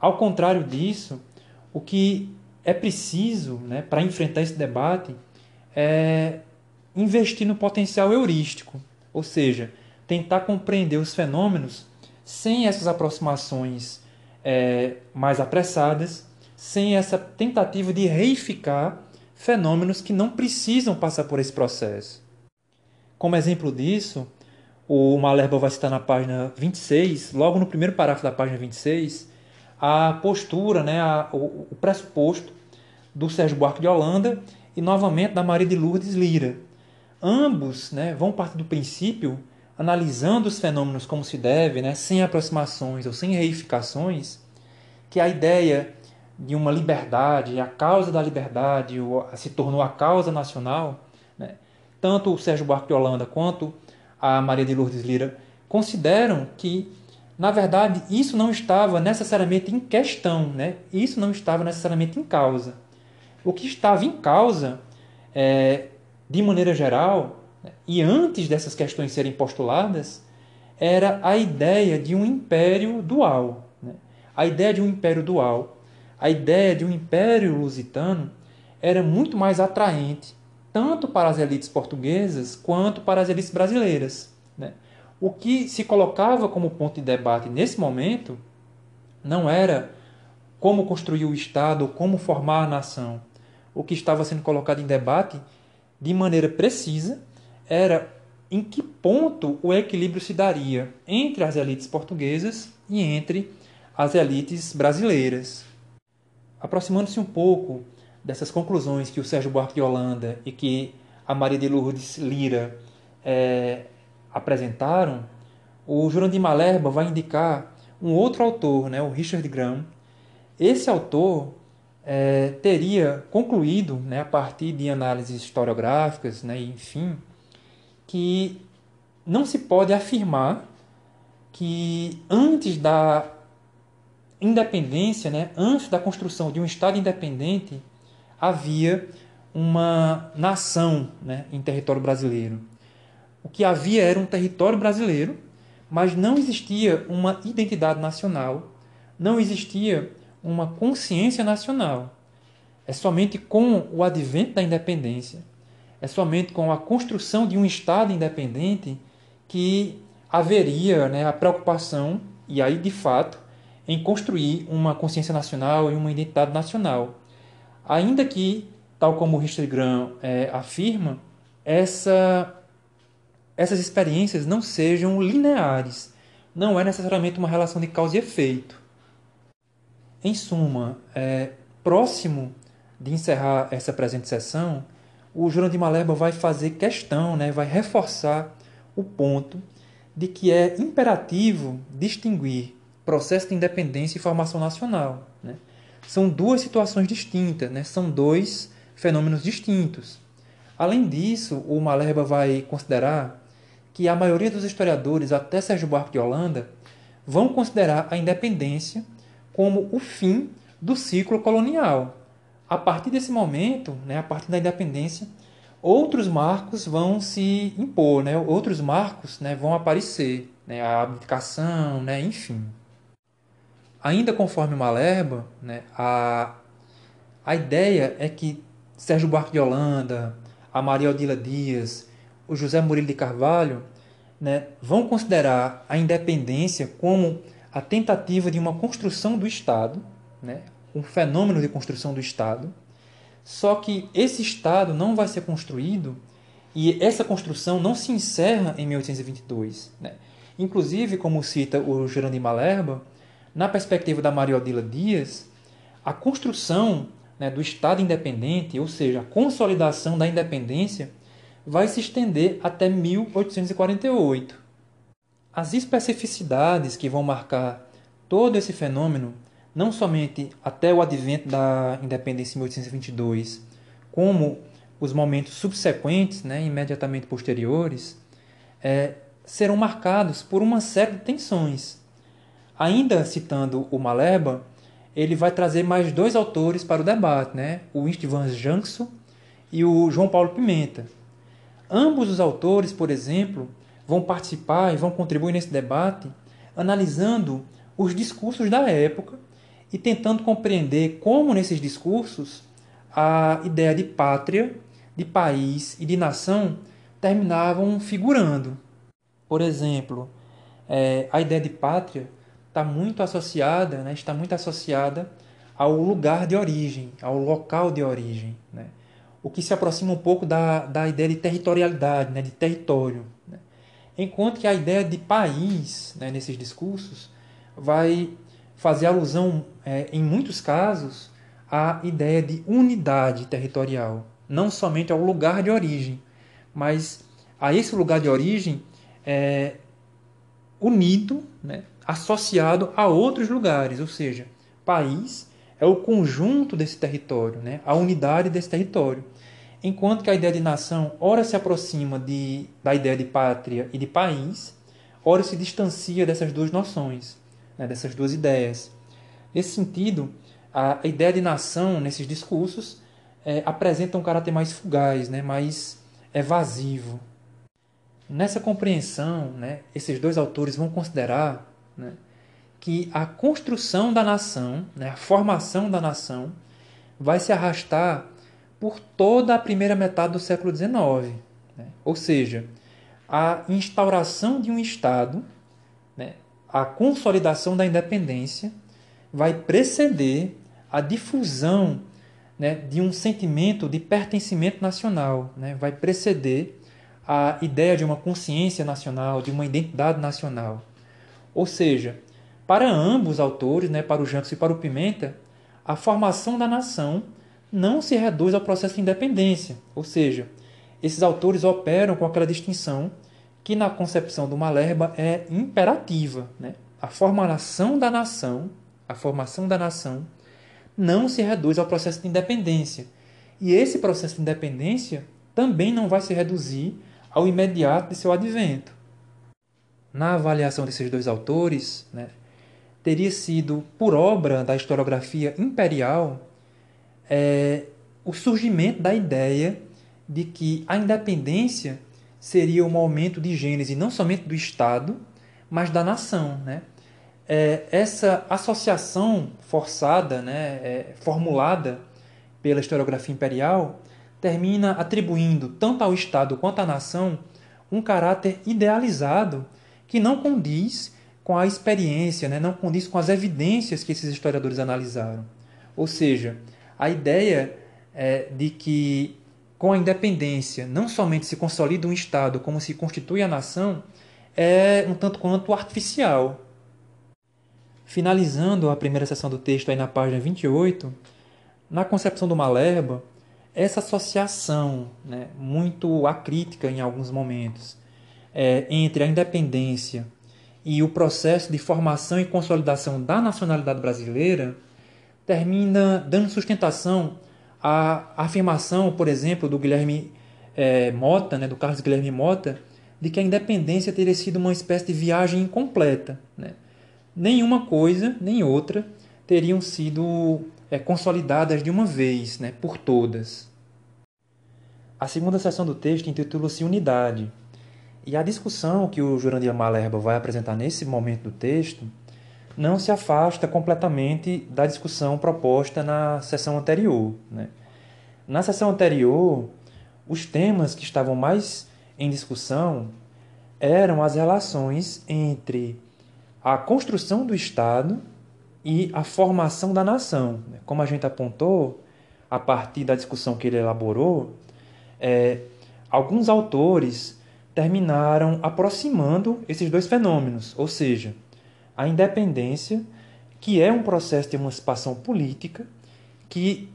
Ao contrário disso, o que é preciso né, para enfrentar esse debate é investir no potencial heurístico, ou seja, tentar compreender os fenômenos sem essas aproximações é, mais apressadas sem essa tentativa de reificar fenômenos que não precisam passar por esse processo. Como exemplo disso, o Malerba vai citar na página 26, logo no primeiro parágrafo da página 26, a postura, né, a, o, o pressuposto do Sérgio Buarque de Holanda e novamente da Maria de Lourdes Lira. Ambos né, vão partir do princípio, analisando os fenômenos como se deve, né, sem aproximações ou sem reificações, que a ideia de uma liberdade, a causa da liberdade se tornou a causa nacional, né? tanto o Sérgio Buarque de Holanda quanto a Maria de Lourdes Lira consideram que, na verdade, isso não estava necessariamente em questão, né? isso não estava necessariamente em causa. O que estava em causa, é, de maneira geral, e antes dessas questões serem postuladas, era a ideia de um império dual. Né? A ideia de um império dual, a ideia de um império lusitano, era muito mais atraente tanto para as elites portuguesas quanto para as elites brasileiras. Né? O que se colocava como ponto de debate nesse momento não era como construir o Estado, como formar a nação. O que estava sendo colocado em debate de maneira precisa era em que ponto o equilíbrio se daria entre as elites portuguesas e entre as elites brasileiras. Aproximando-se um pouco dessas conclusões que o Sérgio Buarque de Holanda e que a Maria de Lourdes Lira é, apresentaram, o Jurandir Malerba vai indicar um outro autor, né, o Richard Graham. Esse autor é, teria concluído, né, a partir de análises historiográficas, né, enfim, que não se pode afirmar que antes da independência, né, antes da construção de um Estado independente, havia uma nação né, em território brasileiro. O que havia era um território brasileiro, mas não existia uma identidade nacional, não existia uma consciência nacional. É somente com o advento da independência, é somente com a construção de um Estado independente que haveria né, a preocupação, e aí de fato, em construir uma consciência nacional e uma identidade nacional. Ainda que, tal como Richard Graham é, afirma, essa, essas experiências não sejam lineares. Não é necessariamente uma relação de causa e efeito. Em suma, é, próximo de encerrar essa presente sessão, o Jurandir Maleba vai fazer questão, né, vai reforçar o ponto de que é imperativo distinguir processo de independência e formação nacional. Né? São duas situações distintas, né? são dois fenômenos distintos. Além disso, o Malerba vai considerar que a maioria dos historiadores, até Sérgio Buarque de Holanda, vão considerar a independência como o fim do ciclo colonial. A partir desse momento, né, a partir da independência, outros marcos vão se impor, né, outros marcos né, vão aparecer, né, a abdicação, né, enfim. Ainda conforme Malerba, né, a, a ideia é que Sérgio Buarque de Holanda, a Maria Odila Dias, o José Murilo de Carvalho né, vão considerar a independência como a tentativa de uma construção do Estado, né, um fenômeno de construção do Estado, só que esse Estado não vai ser construído e essa construção não se encerra em 1822. Né? Inclusive, como cita o Jurandir Malerba, na perspectiva da Maria Odila Dias, a construção né, do Estado independente, ou seja, a consolidação da independência, vai se estender até 1848. As especificidades que vão marcar todo esse fenômeno, não somente até o advento da independência em 1822, como os momentos subsequentes, né, imediatamente posteriores, é, serão marcados por uma série de tensões Ainda citando o Maleba, ele vai trazer mais dois autores para o debate, né? o Istvan Jankso e o João Paulo Pimenta. Ambos os autores, por exemplo, vão participar e vão contribuir nesse debate analisando os discursos da época e tentando compreender como nesses discursos a ideia de pátria, de país e de nação terminavam figurando. Por exemplo, é, a ideia de pátria está muito associada, né, está muito associada ao lugar de origem, ao local de origem, né? o que se aproxima um pouco da, da ideia de territorialidade, né, de território. Né? Enquanto que a ideia de país, né, nesses discursos, vai fazer alusão, é, em muitos casos, à ideia de unidade territorial, não somente ao lugar de origem, mas a esse lugar de origem é, unido, né, associado a outros lugares, ou seja, país é o conjunto desse território, né? a unidade desse território. Enquanto que a ideia de nação, ora se aproxima de, da ideia de pátria e de país, ora se distancia dessas duas noções, né? dessas duas ideias. Nesse sentido, a, a ideia de nação, nesses discursos, é, apresenta um caráter mais fugaz, né? mais evasivo. Nessa compreensão, né, esses dois autores vão considerar né, que a construção da nação, né, a formação da nação, vai se arrastar por toda a primeira metade do século XIX. Né? Ou seja, a instauração de um Estado, né, a consolidação da independência, vai preceder a difusão né, de um sentimento de pertencimento nacional, né, vai preceder a ideia de uma consciência nacional, de uma identidade nacional. Ou seja, para ambos os autores, né, para o Jancos e para o Pimenta, a formação da nação não se reduz ao processo de independência. Ou seja, esses autores operam com aquela distinção que na concepção do Malerba é imperativa. Né? A formação da nação, a formação da nação não se reduz ao processo de independência. E esse processo de independência também não vai se reduzir ao imediato de seu advento. Na avaliação desses dois autores, né, teria sido, por obra da historiografia imperial, é, o surgimento da ideia de que a independência seria um aumento de gênese não somente do Estado, mas da nação. Né? É, essa associação forçada, né, é, formulada pela historiografia imperial, termina atribuindo tanto ao Estado quanto à nação um caráter idealizado que não condiz com a experiência, né? não condiz com as evidências que esses historiadores analisaram. Ou seja, a ideia é de que com a independência não somente se consolida um Estado, como se constitui a nação, é um tanto quanto artificial. Finalizando a primeira seção do texto aí na página 28, na concepção do Malerba, essa associação né, muito acrítica em alguns momentos é, entre a independência e o processo de formação e consolidação da nacionalidade brasileira termina dando sustentação à afirmação, por exemplo, do Guilherme é, Mota, né, do Carlos Guilherme Mota, de que a independência teria sido uma espécie de viagem incompleta. Né? Nenhuma coisa, nem outra, teriam sido é, consolidadas de uma vez, né, por todas. A segunda seção do texto intitula-se Unidade. E a discussão que o Jurandir Malerba vai apresentar nesse momento do texto não se afasta completamente da discussão proposta na sessão anterior. Né? Na sessão anterior, os temas que estavam mais em discussão eram as relações entre a construção do Estado e a formação da nação. Como a gente apontou, a partir da discussão que ele elaborou, é, alguns autores terminaram aproximando esses dois fenômenos, ou seja, a independência, que é um processo de emancipação política que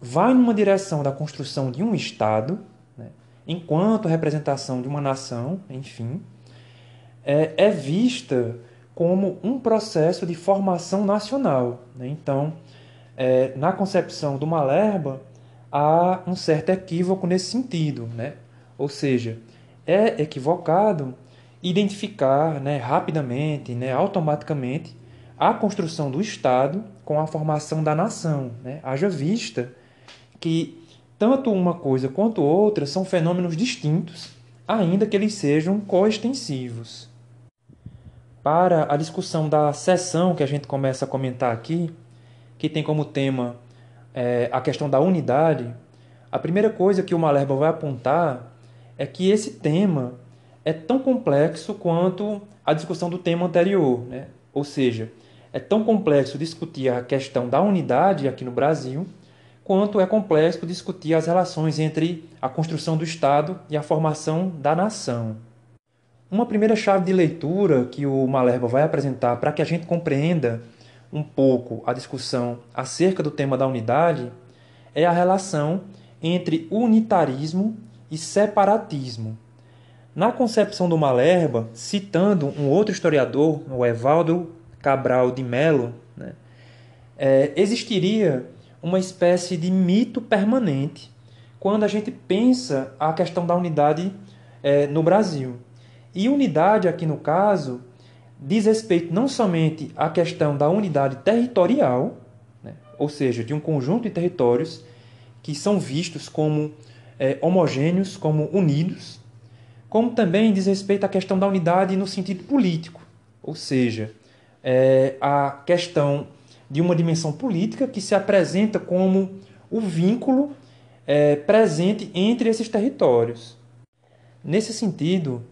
vai numa direção da construção de um Estado, né, enquanto representação de uma nação, enfim, é, é vista como um processo de formação nacional. Né? Então, é, na concepção do Malerba, há um certo equívoco nesse sentido. Né? Ou seja, é equivocado identificar né, rapidamente, né, automaticamente, a construção do Estado com a formação da nação. Né? Haja vista que tanto uma coisa quanto outra são fenômenos distintos, ainda que eles sejam coextensivos. Para a discussão da seção que a gente começa a comentar aqui, que tem como tema é, a questão da unidade, a primeira coisa que o Malerba vai apontar é que esse tema é tão complexo quanto a discussão do tema anterior. Né? Ou seja, é tão complexo discutir a questão da unidade aqui no Brasil, quanto é complexo discutir as relações entre a construção do Estado e a formação da nação. Uma primeira chave de leitura que o Malerba vai apresentar para que a gente compreenda um pouco a discussão acerca do tema da unidade é a relação entre unitarismo e separatismo. Na concepção do Malerba, citando um outro historiador, o Evaldo Cabral de Mello, né, é, existiria uma espécie de mito permanente quando a gente pensa a questão da unidade é, no Brasil. E unidade, aqui no caso, diz respeito não somente à questão da unidade territorial, né? ou seja, de um conjunto de territórios que são vistos como é, homogêneos, como unidos, como também diz respeito à questão da unidade no sentido político, ou seja, é a questão de uma dimensão política que se apresenta como o vínculo é, presente entre esses territórios. Nesse sentido,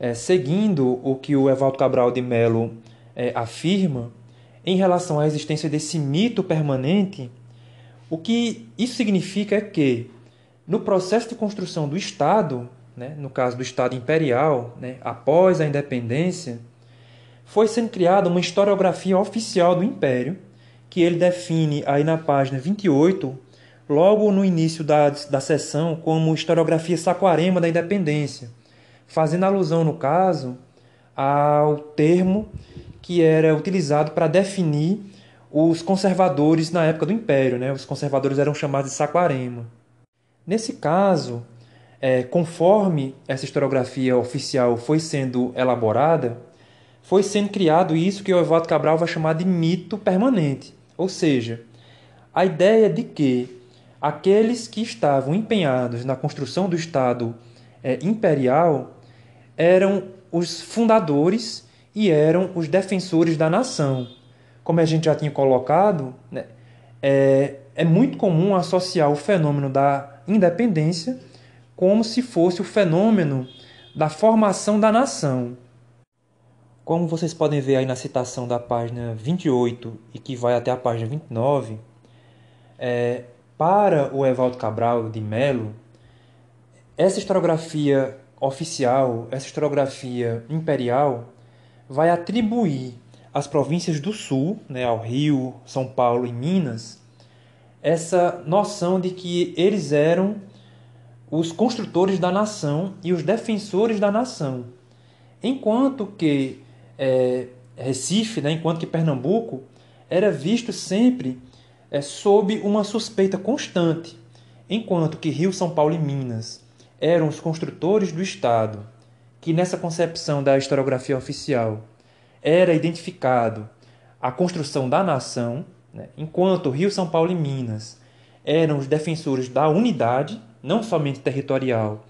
é, seguindo o que o Evaldo Cabral de Mello é, afirma em relação à existência desse mito permanente, o que isso significa é que, no processo de construção do Estado, né, no caso do Estado imperial, né, após a independência, foi sendo criada uma historiografia oficial do Império, que ele define aí na página 28, logo no início da, da sessão, como historiografia saquarema da independência, fazendo alusão, no caso, ao termo que era utilizado para definir os conservadores na época do Império. Né? Os conservadores eram chamados de saquarema. Nesse caso, é, conforme essa historiografia oficial foi sendo elaborada, foi sendo criado isso que o Evaldo Cabral vai chamar de mito permanente. Ou seja, a ideia de que aqueles que estavam empenhados na construção do Estado é, imperial eram os fundadores e eram os defensores da nação. Como a gente já tinha colocado, né, é, é muito comum associar o fenômeno da independência como se fosse o fenômeno da formação da nação. Como vocês podem ver aí na citação da página 28 e que vai até a página 29, é, para o Evaldo Cabral de Melo, essa historiografia oficial, essa historiografia imperial, vai atribuir às províncias do Sul, né, ao Rio, São Paulo e Minas, essa noção de que eles eram os construtores da nação e os defensores da nação. Enquanto que é, Recife, né, enquanto que Pernambuco, era visto sempre é, sob uma suspeita constante, enquanto que Rio, São Paulo e Minas eram os construtores do Estado, que nessa concepção da historiografia oficial era identificado a construção da nação? Enquanto Rio, São Paulo e Minas eram os defensores da unidade, não somente territorial,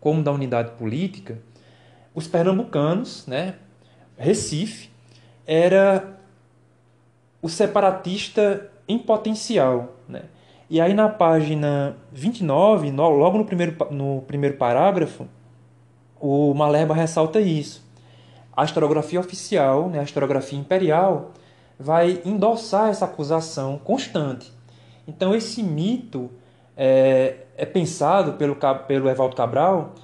como da unidade política, os pernambucanos, né? Recife, era o separatista em potencial. Né? E aí na página 29, logo no primeiro, no primeiro parágrafo, o Malerba ressalta isso. A historiografia oficial, né, a historiografia imperial, vai endossar essa acusação constante. Então esse mito é, é pensado pelo, pelo Evaldo Cabral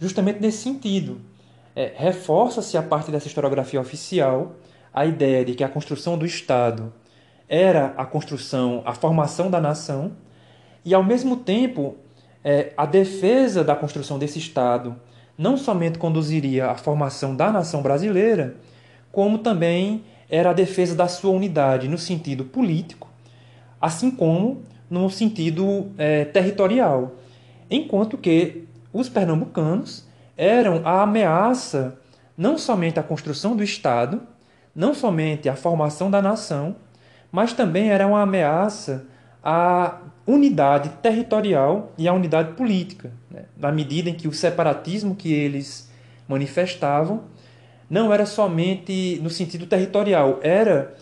justamente nesse sentido. É, Reforça-se a parte dessa historiografia oficial a ideia de que a construção do Estado era a construção, a formação da nação, e ao mesmo tempo é, a defesa da construção desse Estado não somente conduziria à formação da nação brasileira, como também era a defesa da sua unidade no sentido político, assim como no sentido é, territorial, enquanto que os pernambucanos eram a ameaça não somente à construção do Estado, não somente à formação da nação, mas também era uma ameaça à unidade territorial e à unidade política, né? na medida em que o separatismo que eles manifestavam não era somente no sentido territorial, era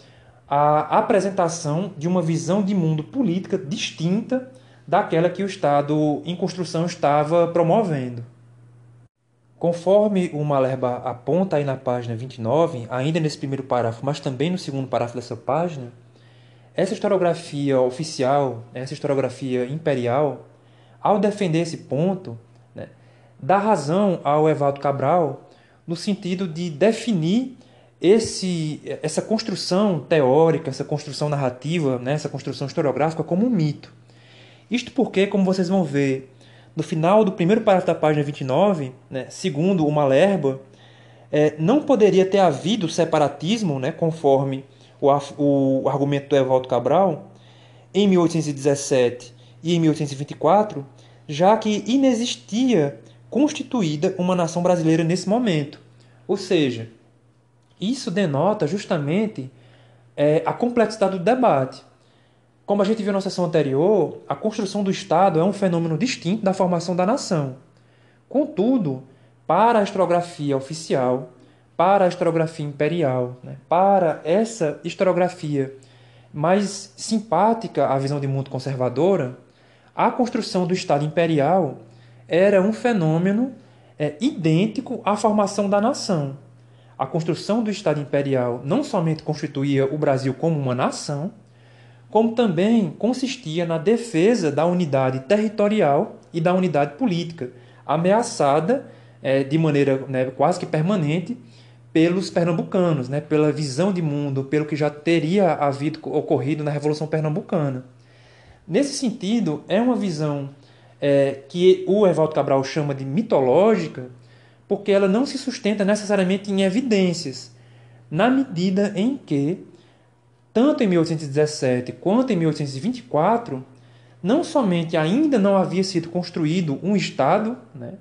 a apresentação de uma visão de mundo política distinta daquela que o Estado em construção estava promovendo. Conforme o Malerba aponta aí na página 29, ainda nesse primeiro parágrafo, mas também no segundo parágrafo dessa página, essa historiografia oficial, essa historiografia imperial, ao defender esse ponto, né, dá razão ao Evaldo Cabral no sentido de definir esse, essa construção teórica, essa construção narrativa, né, essa construção historiográfica como um mito. Isto porque, como vocês vão ver no final do primeiro parágrafo da página 29, né, segundo o Malerba, é, não poderia ter havido separatismo, né, conforme o, o argumento do Evaldo Cabral, em 1817 e em 1824, já que inexistia constituída uma nação brasileira nesse momento. Ou seja, isso denota justamente é, a complexidade do debate. Como a gente viu na sessão anterior, a construção do Estado é um fenômeno distinto da formação da nação. Contudo, para a historiografia oficial, para a historiografia imperial, né? para essa historiografia mais simpática à visão de mundo conservadora, a construção do Estado imperial era um fenômeno é, idêntico à formação da nação. A construção do Estado imperial não somente constituía o Brasil como uma nação, como também consistia na defesa da unidade territorial e da unidade política, ameaçada é, de maneira né, quase que permanente pelos pernambucanos, né, pela visão de mundo, pelo que já teria havido ocorrido na Revolução Pernambucana. Nesse sentido, é uma visão é, que o Evaldo Cabral chama de mitológica, porque ela não se sustenta necessariamente em evidências, na medida em que, tanto em 1817 quanto em 1824, não somente ainda não havia sido construído um Estado, né,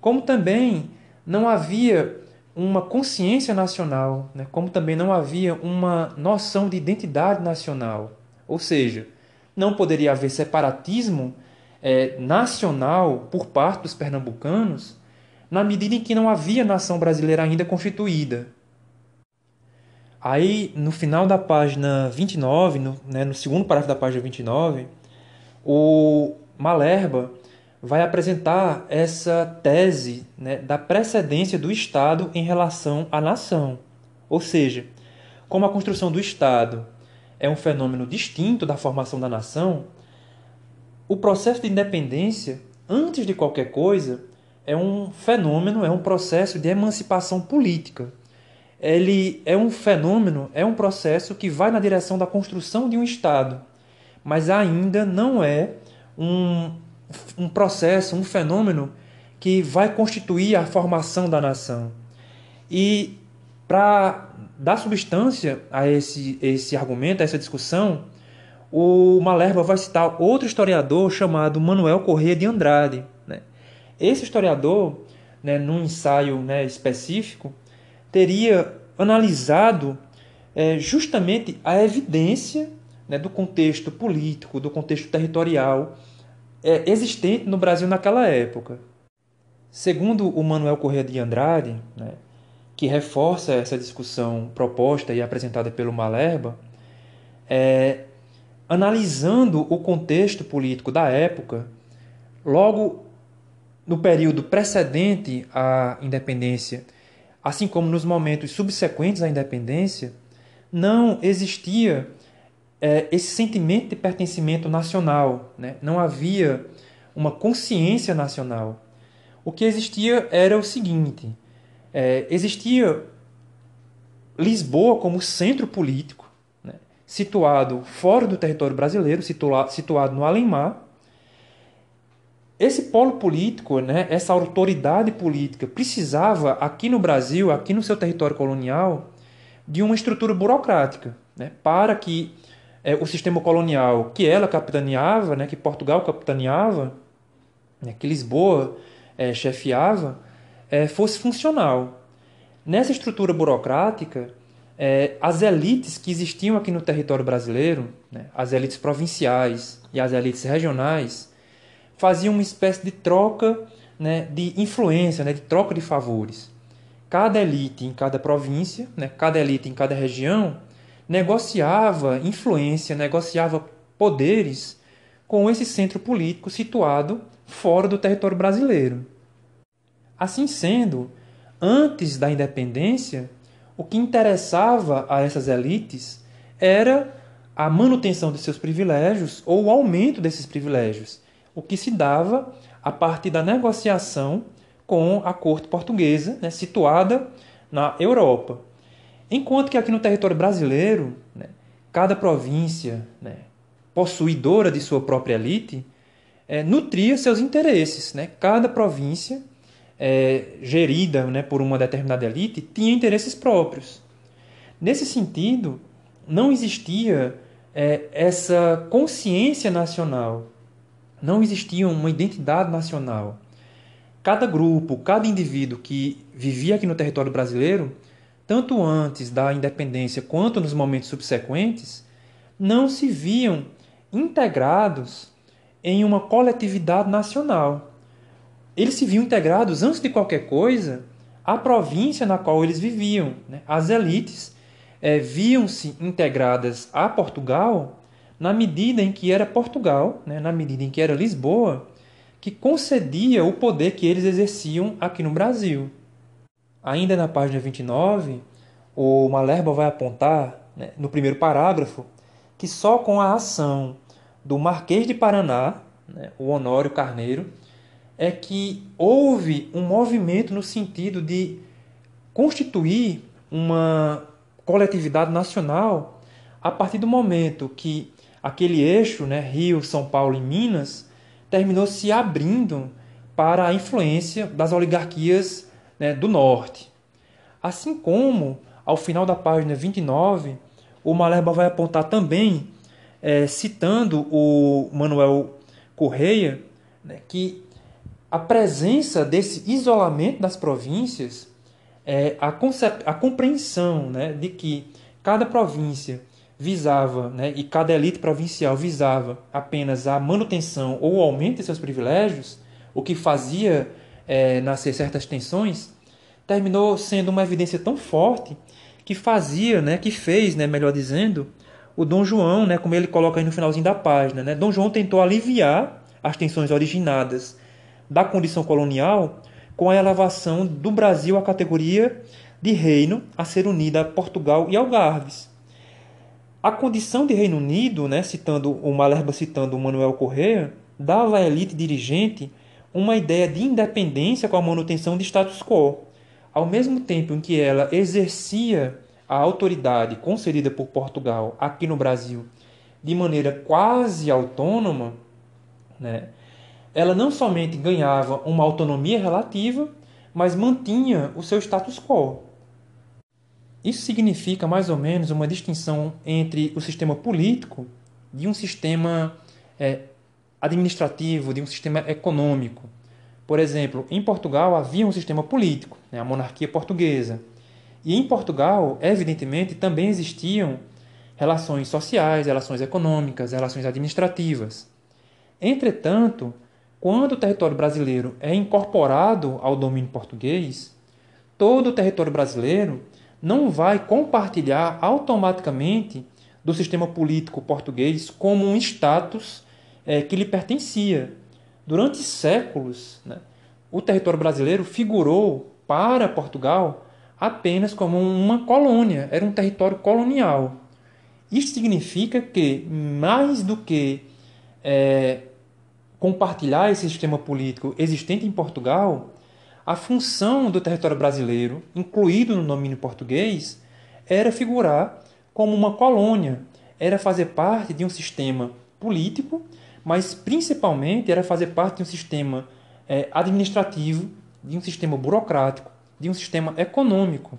como também não havia uma consciência nacional, né, como também não havia uma noção de identidade nacional. Ou seja, não poderia haver separatismo é, nacional por parte dos pernambucanos, na medida em que não havia nação brasileira ainda constituída. Aí, no final da página 29, no, né, no segundo parágrafo da página 29, o Malerba vai apresentar essa tese né, da precedência do Estado em relação à nação. Ou seja, como a construção do Estado é um fenômeno distinto da formação da nação, o processo de independência, antes de qualquer coisa, é um fenômeno, é um processo de emancipação política. Ele é um fenômeno, é um processo que vai na direção da construção de um Estado, mas ainda não é um, um processo, um fenômeno que vai constituir a formação da nação. E para dar substância a esse, esse argumento, a essa discussão, o Malerba vai citar outro historiador chamado Manuel Corrêa de Andrade. Né? Esse historiador, né, num ensaio né, específico, teria analisado é, justamente a evidência né, do contexto político, do contexto territorial é, existente no Brasil naquela época. Segundo o Manuel Corrêa de Andrade, né, que reforça essa discussão proposta e apresentada pelo Malerba, é, analisando o contexto político da época, logo no período precedente à independência, assim como nos momentos subsequentes à independência, não existia é, esse sentimento de pertencimento nacional, né? não havia uma consciência nacional. O que existia era o seguinte: é, existia Lisboa como centro político? Situado fora do território brasileiro, situado, no Além-Mar. Esse polo político, né, essa autoridade política, precisava, aqui no Brasil, aqui no seu território colonial, de uma estrutura burocrática, né, para que é, o sistema colonial que ela capitaneava, né, que Portugal capitaneava, né, que Lisboa é, chefiava, é, fosse funcional. Nessa estrutura burocrática, é, as elites que existiam aqui no território brasileiro, né, as elites provinciais e as elites regionais, faziam uma espécie de troca né, de influência, né, de troca de favores. Cada elite em cada província, né, cada elite em cada região, negociava influência, negociava poderes com esse centro político situado fora do território brasileiro. Assim sendo, antes da independência, o que interessava a essas elites era a manutenção de seus privilégios ou o aumento desses privilégios, o que se dava a partir da negociação com a corte portuguesa, né, situada na Europa. Enquanto que aqui no território brasileiro, né, cada província né, possuidora de sua própria elite é, nutria seus interesses. Né? Cada província é, gerida né, por uma determinada elite tinha interesses próprios. Nesse sentido, não existia é, essa consciência nacional, não existia uma identidade nacional. Cada grupo, cada indivíduo que vivia aqui no território brasileiro tanto antes da independência quanto nos momentos subsequentes, não se viam integrados em uma coletividade nacional. Eles se viam integrados, antes de qualquer coisa, à província na qual eles viviam. Né? As elites é, viam-se integradas a Portugal na medida em que era Portugal, né? na medida em que era Lisboa, que concedia o poder que eles exerciam aqui no Brasil. Ainda na página 29, o Malerba vai apontar, né, no primeiro parágrafo, que só com a ação do Marquês de Paraná, né, o Honório Carneiro, é que houve um movimento no sentido de constituir uma coletividade nacional a partir do momento que aquele eixo, né, Rio, São Paulo e Minas, terminou se abrindo para a influência das oligarquias né, do norte. Assim como, ao final da página 29, o Malerba vai apontar também, é, citando o Manuel Correia, né, que a presença desse isolamento das províncias, é, a, a compreensão né, de que cada província visava, né, e cada elite provincial visava apenas a manutenção ou o aumento de seus privilégios, o que fazia é, nascer certas tensões, terminou sendo uma evidência tão forte que fazia, né, que fez, né, melhor dizendo, o Dom João, né, como ele coloca aí no finalzinho da página, né, Dom João tentou aliviar as tensões originadas da condição colonial com a elevação do Brasil à categoria de reino a ser unida a Portugal e Algarves. A condição de Reino Unido, né, citando o Malerba citando o Manuel Correa, dava à elite dirigente uma ideia de independência com a manutenção de status quo. Ao mesmo tempo em que ela exercia a autoridade concedida por Portugal aqui no Brasil de maneira quase autônoma, né, ela não somente ganhava uma autonomia relativa, mas mantinha o seu status quo. Isso significa mais ou menos uma distinção entre o sistema político de um sistema é, administrativo, de um sistema econômico. Por exemplo, em Portugal havia um sistema político, né, a monarquia portuguesa. E em Portugal, evidentemente, também existiam relações sociais, relações econômicas, relações administrativas. Entretanto, quando o território brasileiro é incorporado ao domínio português, todo o território brasileiro não vai compartilhar automaticamente do sistema político português como um status é, que lhe pertencia. Durante séculos, né, o território brasileiro figurou para Portugal apenas como uma colônia, era um território colonial. Isso significa que, mais do que é, compartilhar esse sistema político existente em Portugal, a função do território brasileiro, incluído no domínio português, era figurar como uma colônia, era fazer parte de um sistema político, mas principalmente era fazer parte de um sistema é, administrativo, de um sistema burocrático, de um sistema econômico.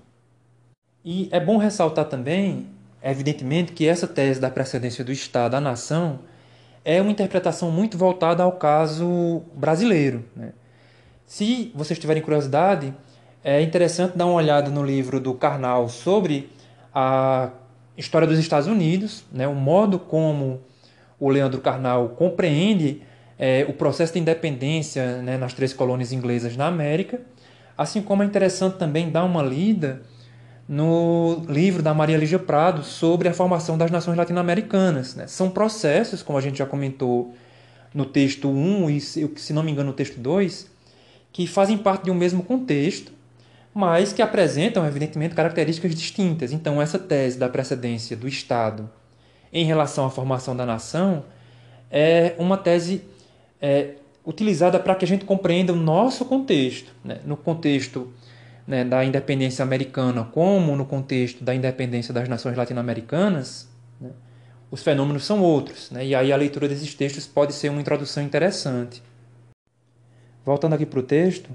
E é bom ressaltar também, evidentemente, que essa tese da precedência do Estado à nação é uma interpretação muito voltada ao caso brasileiro. Né? Se vocês tiverem curiosidade, é interessante dar uma olhada no livro do Karnal sobre a história dos Estados Unidos, né? o modo como o Leandro Carnal compreende é, o processo de independência né, nas três colônias inglesas na América, assim como é interessante também dar uma lida no livro da Maria Lígia Prado sobre a formação das nações latino-americanas. Né? São processos, como a gente já comentou no texto 1 e, se não me engano, no texto 2, que fazem parte de um mesmo contexto, mas que apresentam, evidentemente, características distintas. Então, essa tese da precedência do Estado em relação à formação da nação é uma tese é, utilizada para que a gente compreenda o nosso contexto. Né? No contexto né, da independência americana, como no contexto da independência das nações latino-americanas, né, os fenômenos são outros. Né, e aí a leitura desses textos pode ser uma introdução interessante. Voltando aqui para o texto,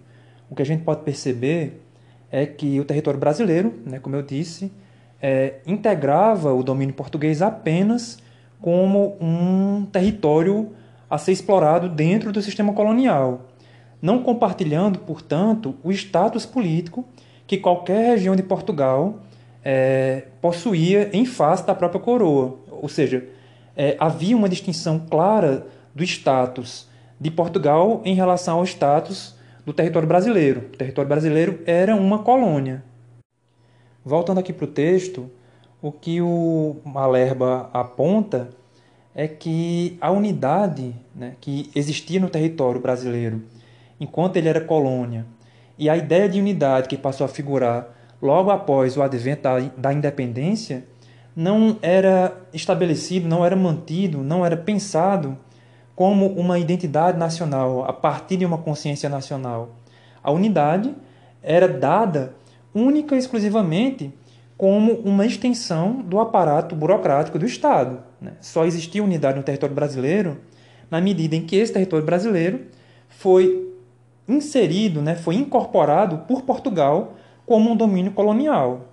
o que a gente pode perceber é que o território brasileiro, né, como eu disse, é, integrava o domínio português apenas como um território a ser explorado dentro do sistema colonial não compartilhando, portanto, o status político que qualquer região de Portugal é, possuía em face da própria coroa. Ou seja, é, havia uma distinção clara do status de Portugal em relação ao status do território brasileiro. O território brasileiro era uma colônia. Voltando aqui para o texto, o que o Malerba aponta é que a unidade né, que existia no território brasileiro enquanto ele era colônia e a ideia de unidade que passou a figurar logo após o advento da, da independência não era estabelecido, não era mantido, não era pensado como uma identidade nacional, a partir de uma consciência nacional. A unidade era dada única e exclusivamente como uma extensão do aparato burocrático do Estado. Né? Só existia unidade no território brasileiro na medida em que esse território brasileiro foi inserido, né, foi incorporado por Portugal como um domínio colonial.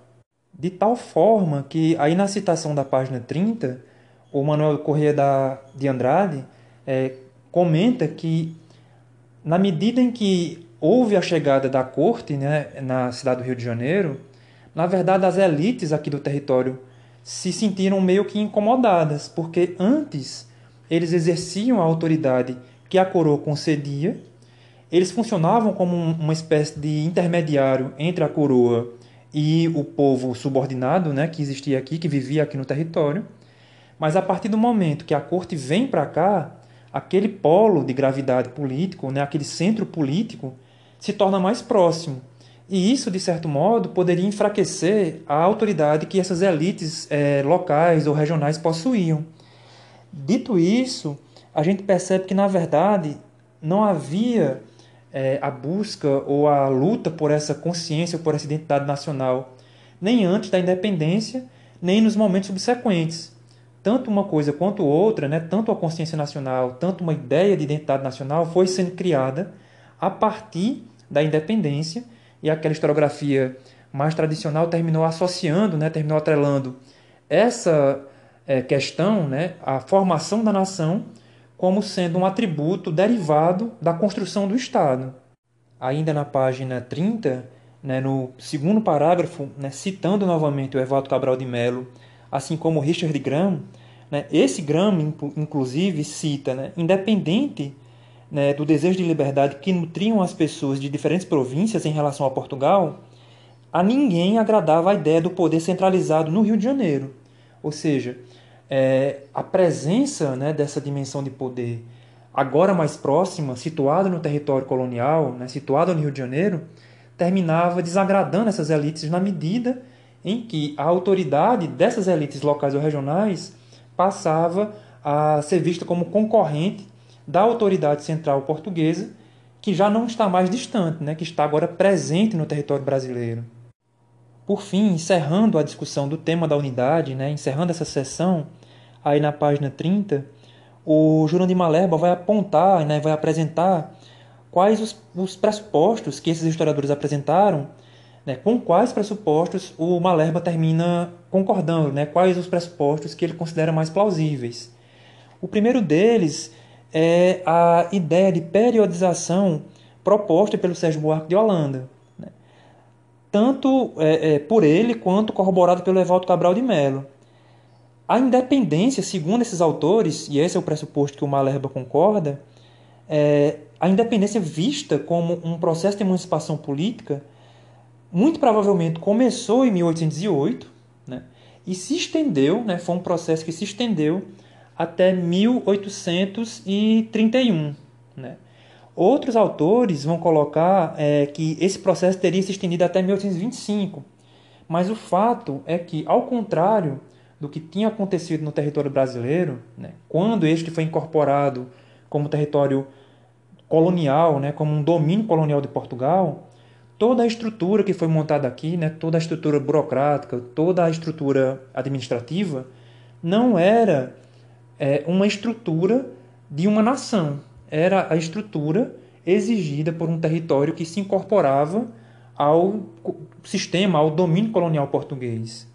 De tal forma que, aí na citação da página 30, o Manuel Corrêa da, de Andrade é, comenta que, na medida em que houve a chegada da corte né, na cidade do Rio de Janeiro, na verdade as elites aqui do território se sentiram meio que incomodadas, porque antes eles exerciam a autoridade que a coroa concedia, eles funcionavam como uma espécie de intermediário entre a coroa e o povo subordinado, né, que existia aqui, que vivia aqui no território. Mas a partir do momento que a corte vem para cá, aquele polo de gravidade político, né, aquele centro político, se torna mais próximo. E isso, de certo modo, poderia enfraquecer a autoridade que essas elites é, locais ou regionais possuíam. Dito isso, a gente percebe que, na verdade, não havia é, a busca ou a luta por essa consciência, por essa identidade nacional, nem antes da independência, nem nos momentos subsequentes. Tanto uma coisa quanto outra, né, tanto a consciência nacional, tanto uma ideia de identidade nacional foi sendo criada a partir da independência e aquela historiografia mais tradicional terminou associando, né, terminou atrelando essa é, questão, né, a formação da nação, como sendo um atributo derivado da construção do Estado. Ainda na página 30, né, no segundo parágrafo, né, citando novamente o Evaldo Cabral de Mello assim como Richard Graham, né, esse Graham, inclusive, cita, né, independente né, do desejo de liberdade que nutriam as pessoas de diferentes províncias em relação a Portugal, a ninguém agradava a ideia do poder centralizado no Rio de Janeiro. Ou seja, é, a presença né, dessa dimensão de poder agora mais próxima, situada no território colonial, né, situada no Rio de Janeiro, terminava desagradando essas elites na medida em que a autoridade dessas elites locais ou regionais passava a ser vista como concorrente da autoridade central portuguesa, que já não está mais distante, né, que está agora presente no território brasileiro. Por fim, encerrando a discussão do tema da unidade, né, encerrando essa sessão, aí na página 30, o Jurandir Malerba vai apontar, né, vai apresentar quais os, os pressupostos que esses historiadores apresentaram né, com quais pressupostos o Malerba termina concordando, né, quais os pressupostos que ele considera mais plausíveis. O primeiro deles é a ideia de periodização proposta pelo Sérgio Buarque de Holanda, né, tanto é, é, por ele quanto corroborado pelo Evaldo Cabral de Mello. A independência, segundo esses autores, e esse é o pressuposto que o Malerba concorda, é, a independência vista como um processo de emancipação política muito provavelmente começou em 1808 né, e se estendeu, né, foi um processo que se estendeu até 1831. Né. Outros autores vão colocar é, que esse processo teria se estendido até 1825, mas o fato é que, ao contrário do que tinha acontecido no território brasileiro, né, quando este foi incorporado como território colonial, né, como um domínio colonial de Portugal, toda a estrutura que foi montada aqui, né, toda a estrutura burocrática, toda a estrutura administrativa, não era é, uma estrutura de uma nação, era a estrutura exigida por um território que se incorporava ao sistema, ao domínio colonial português.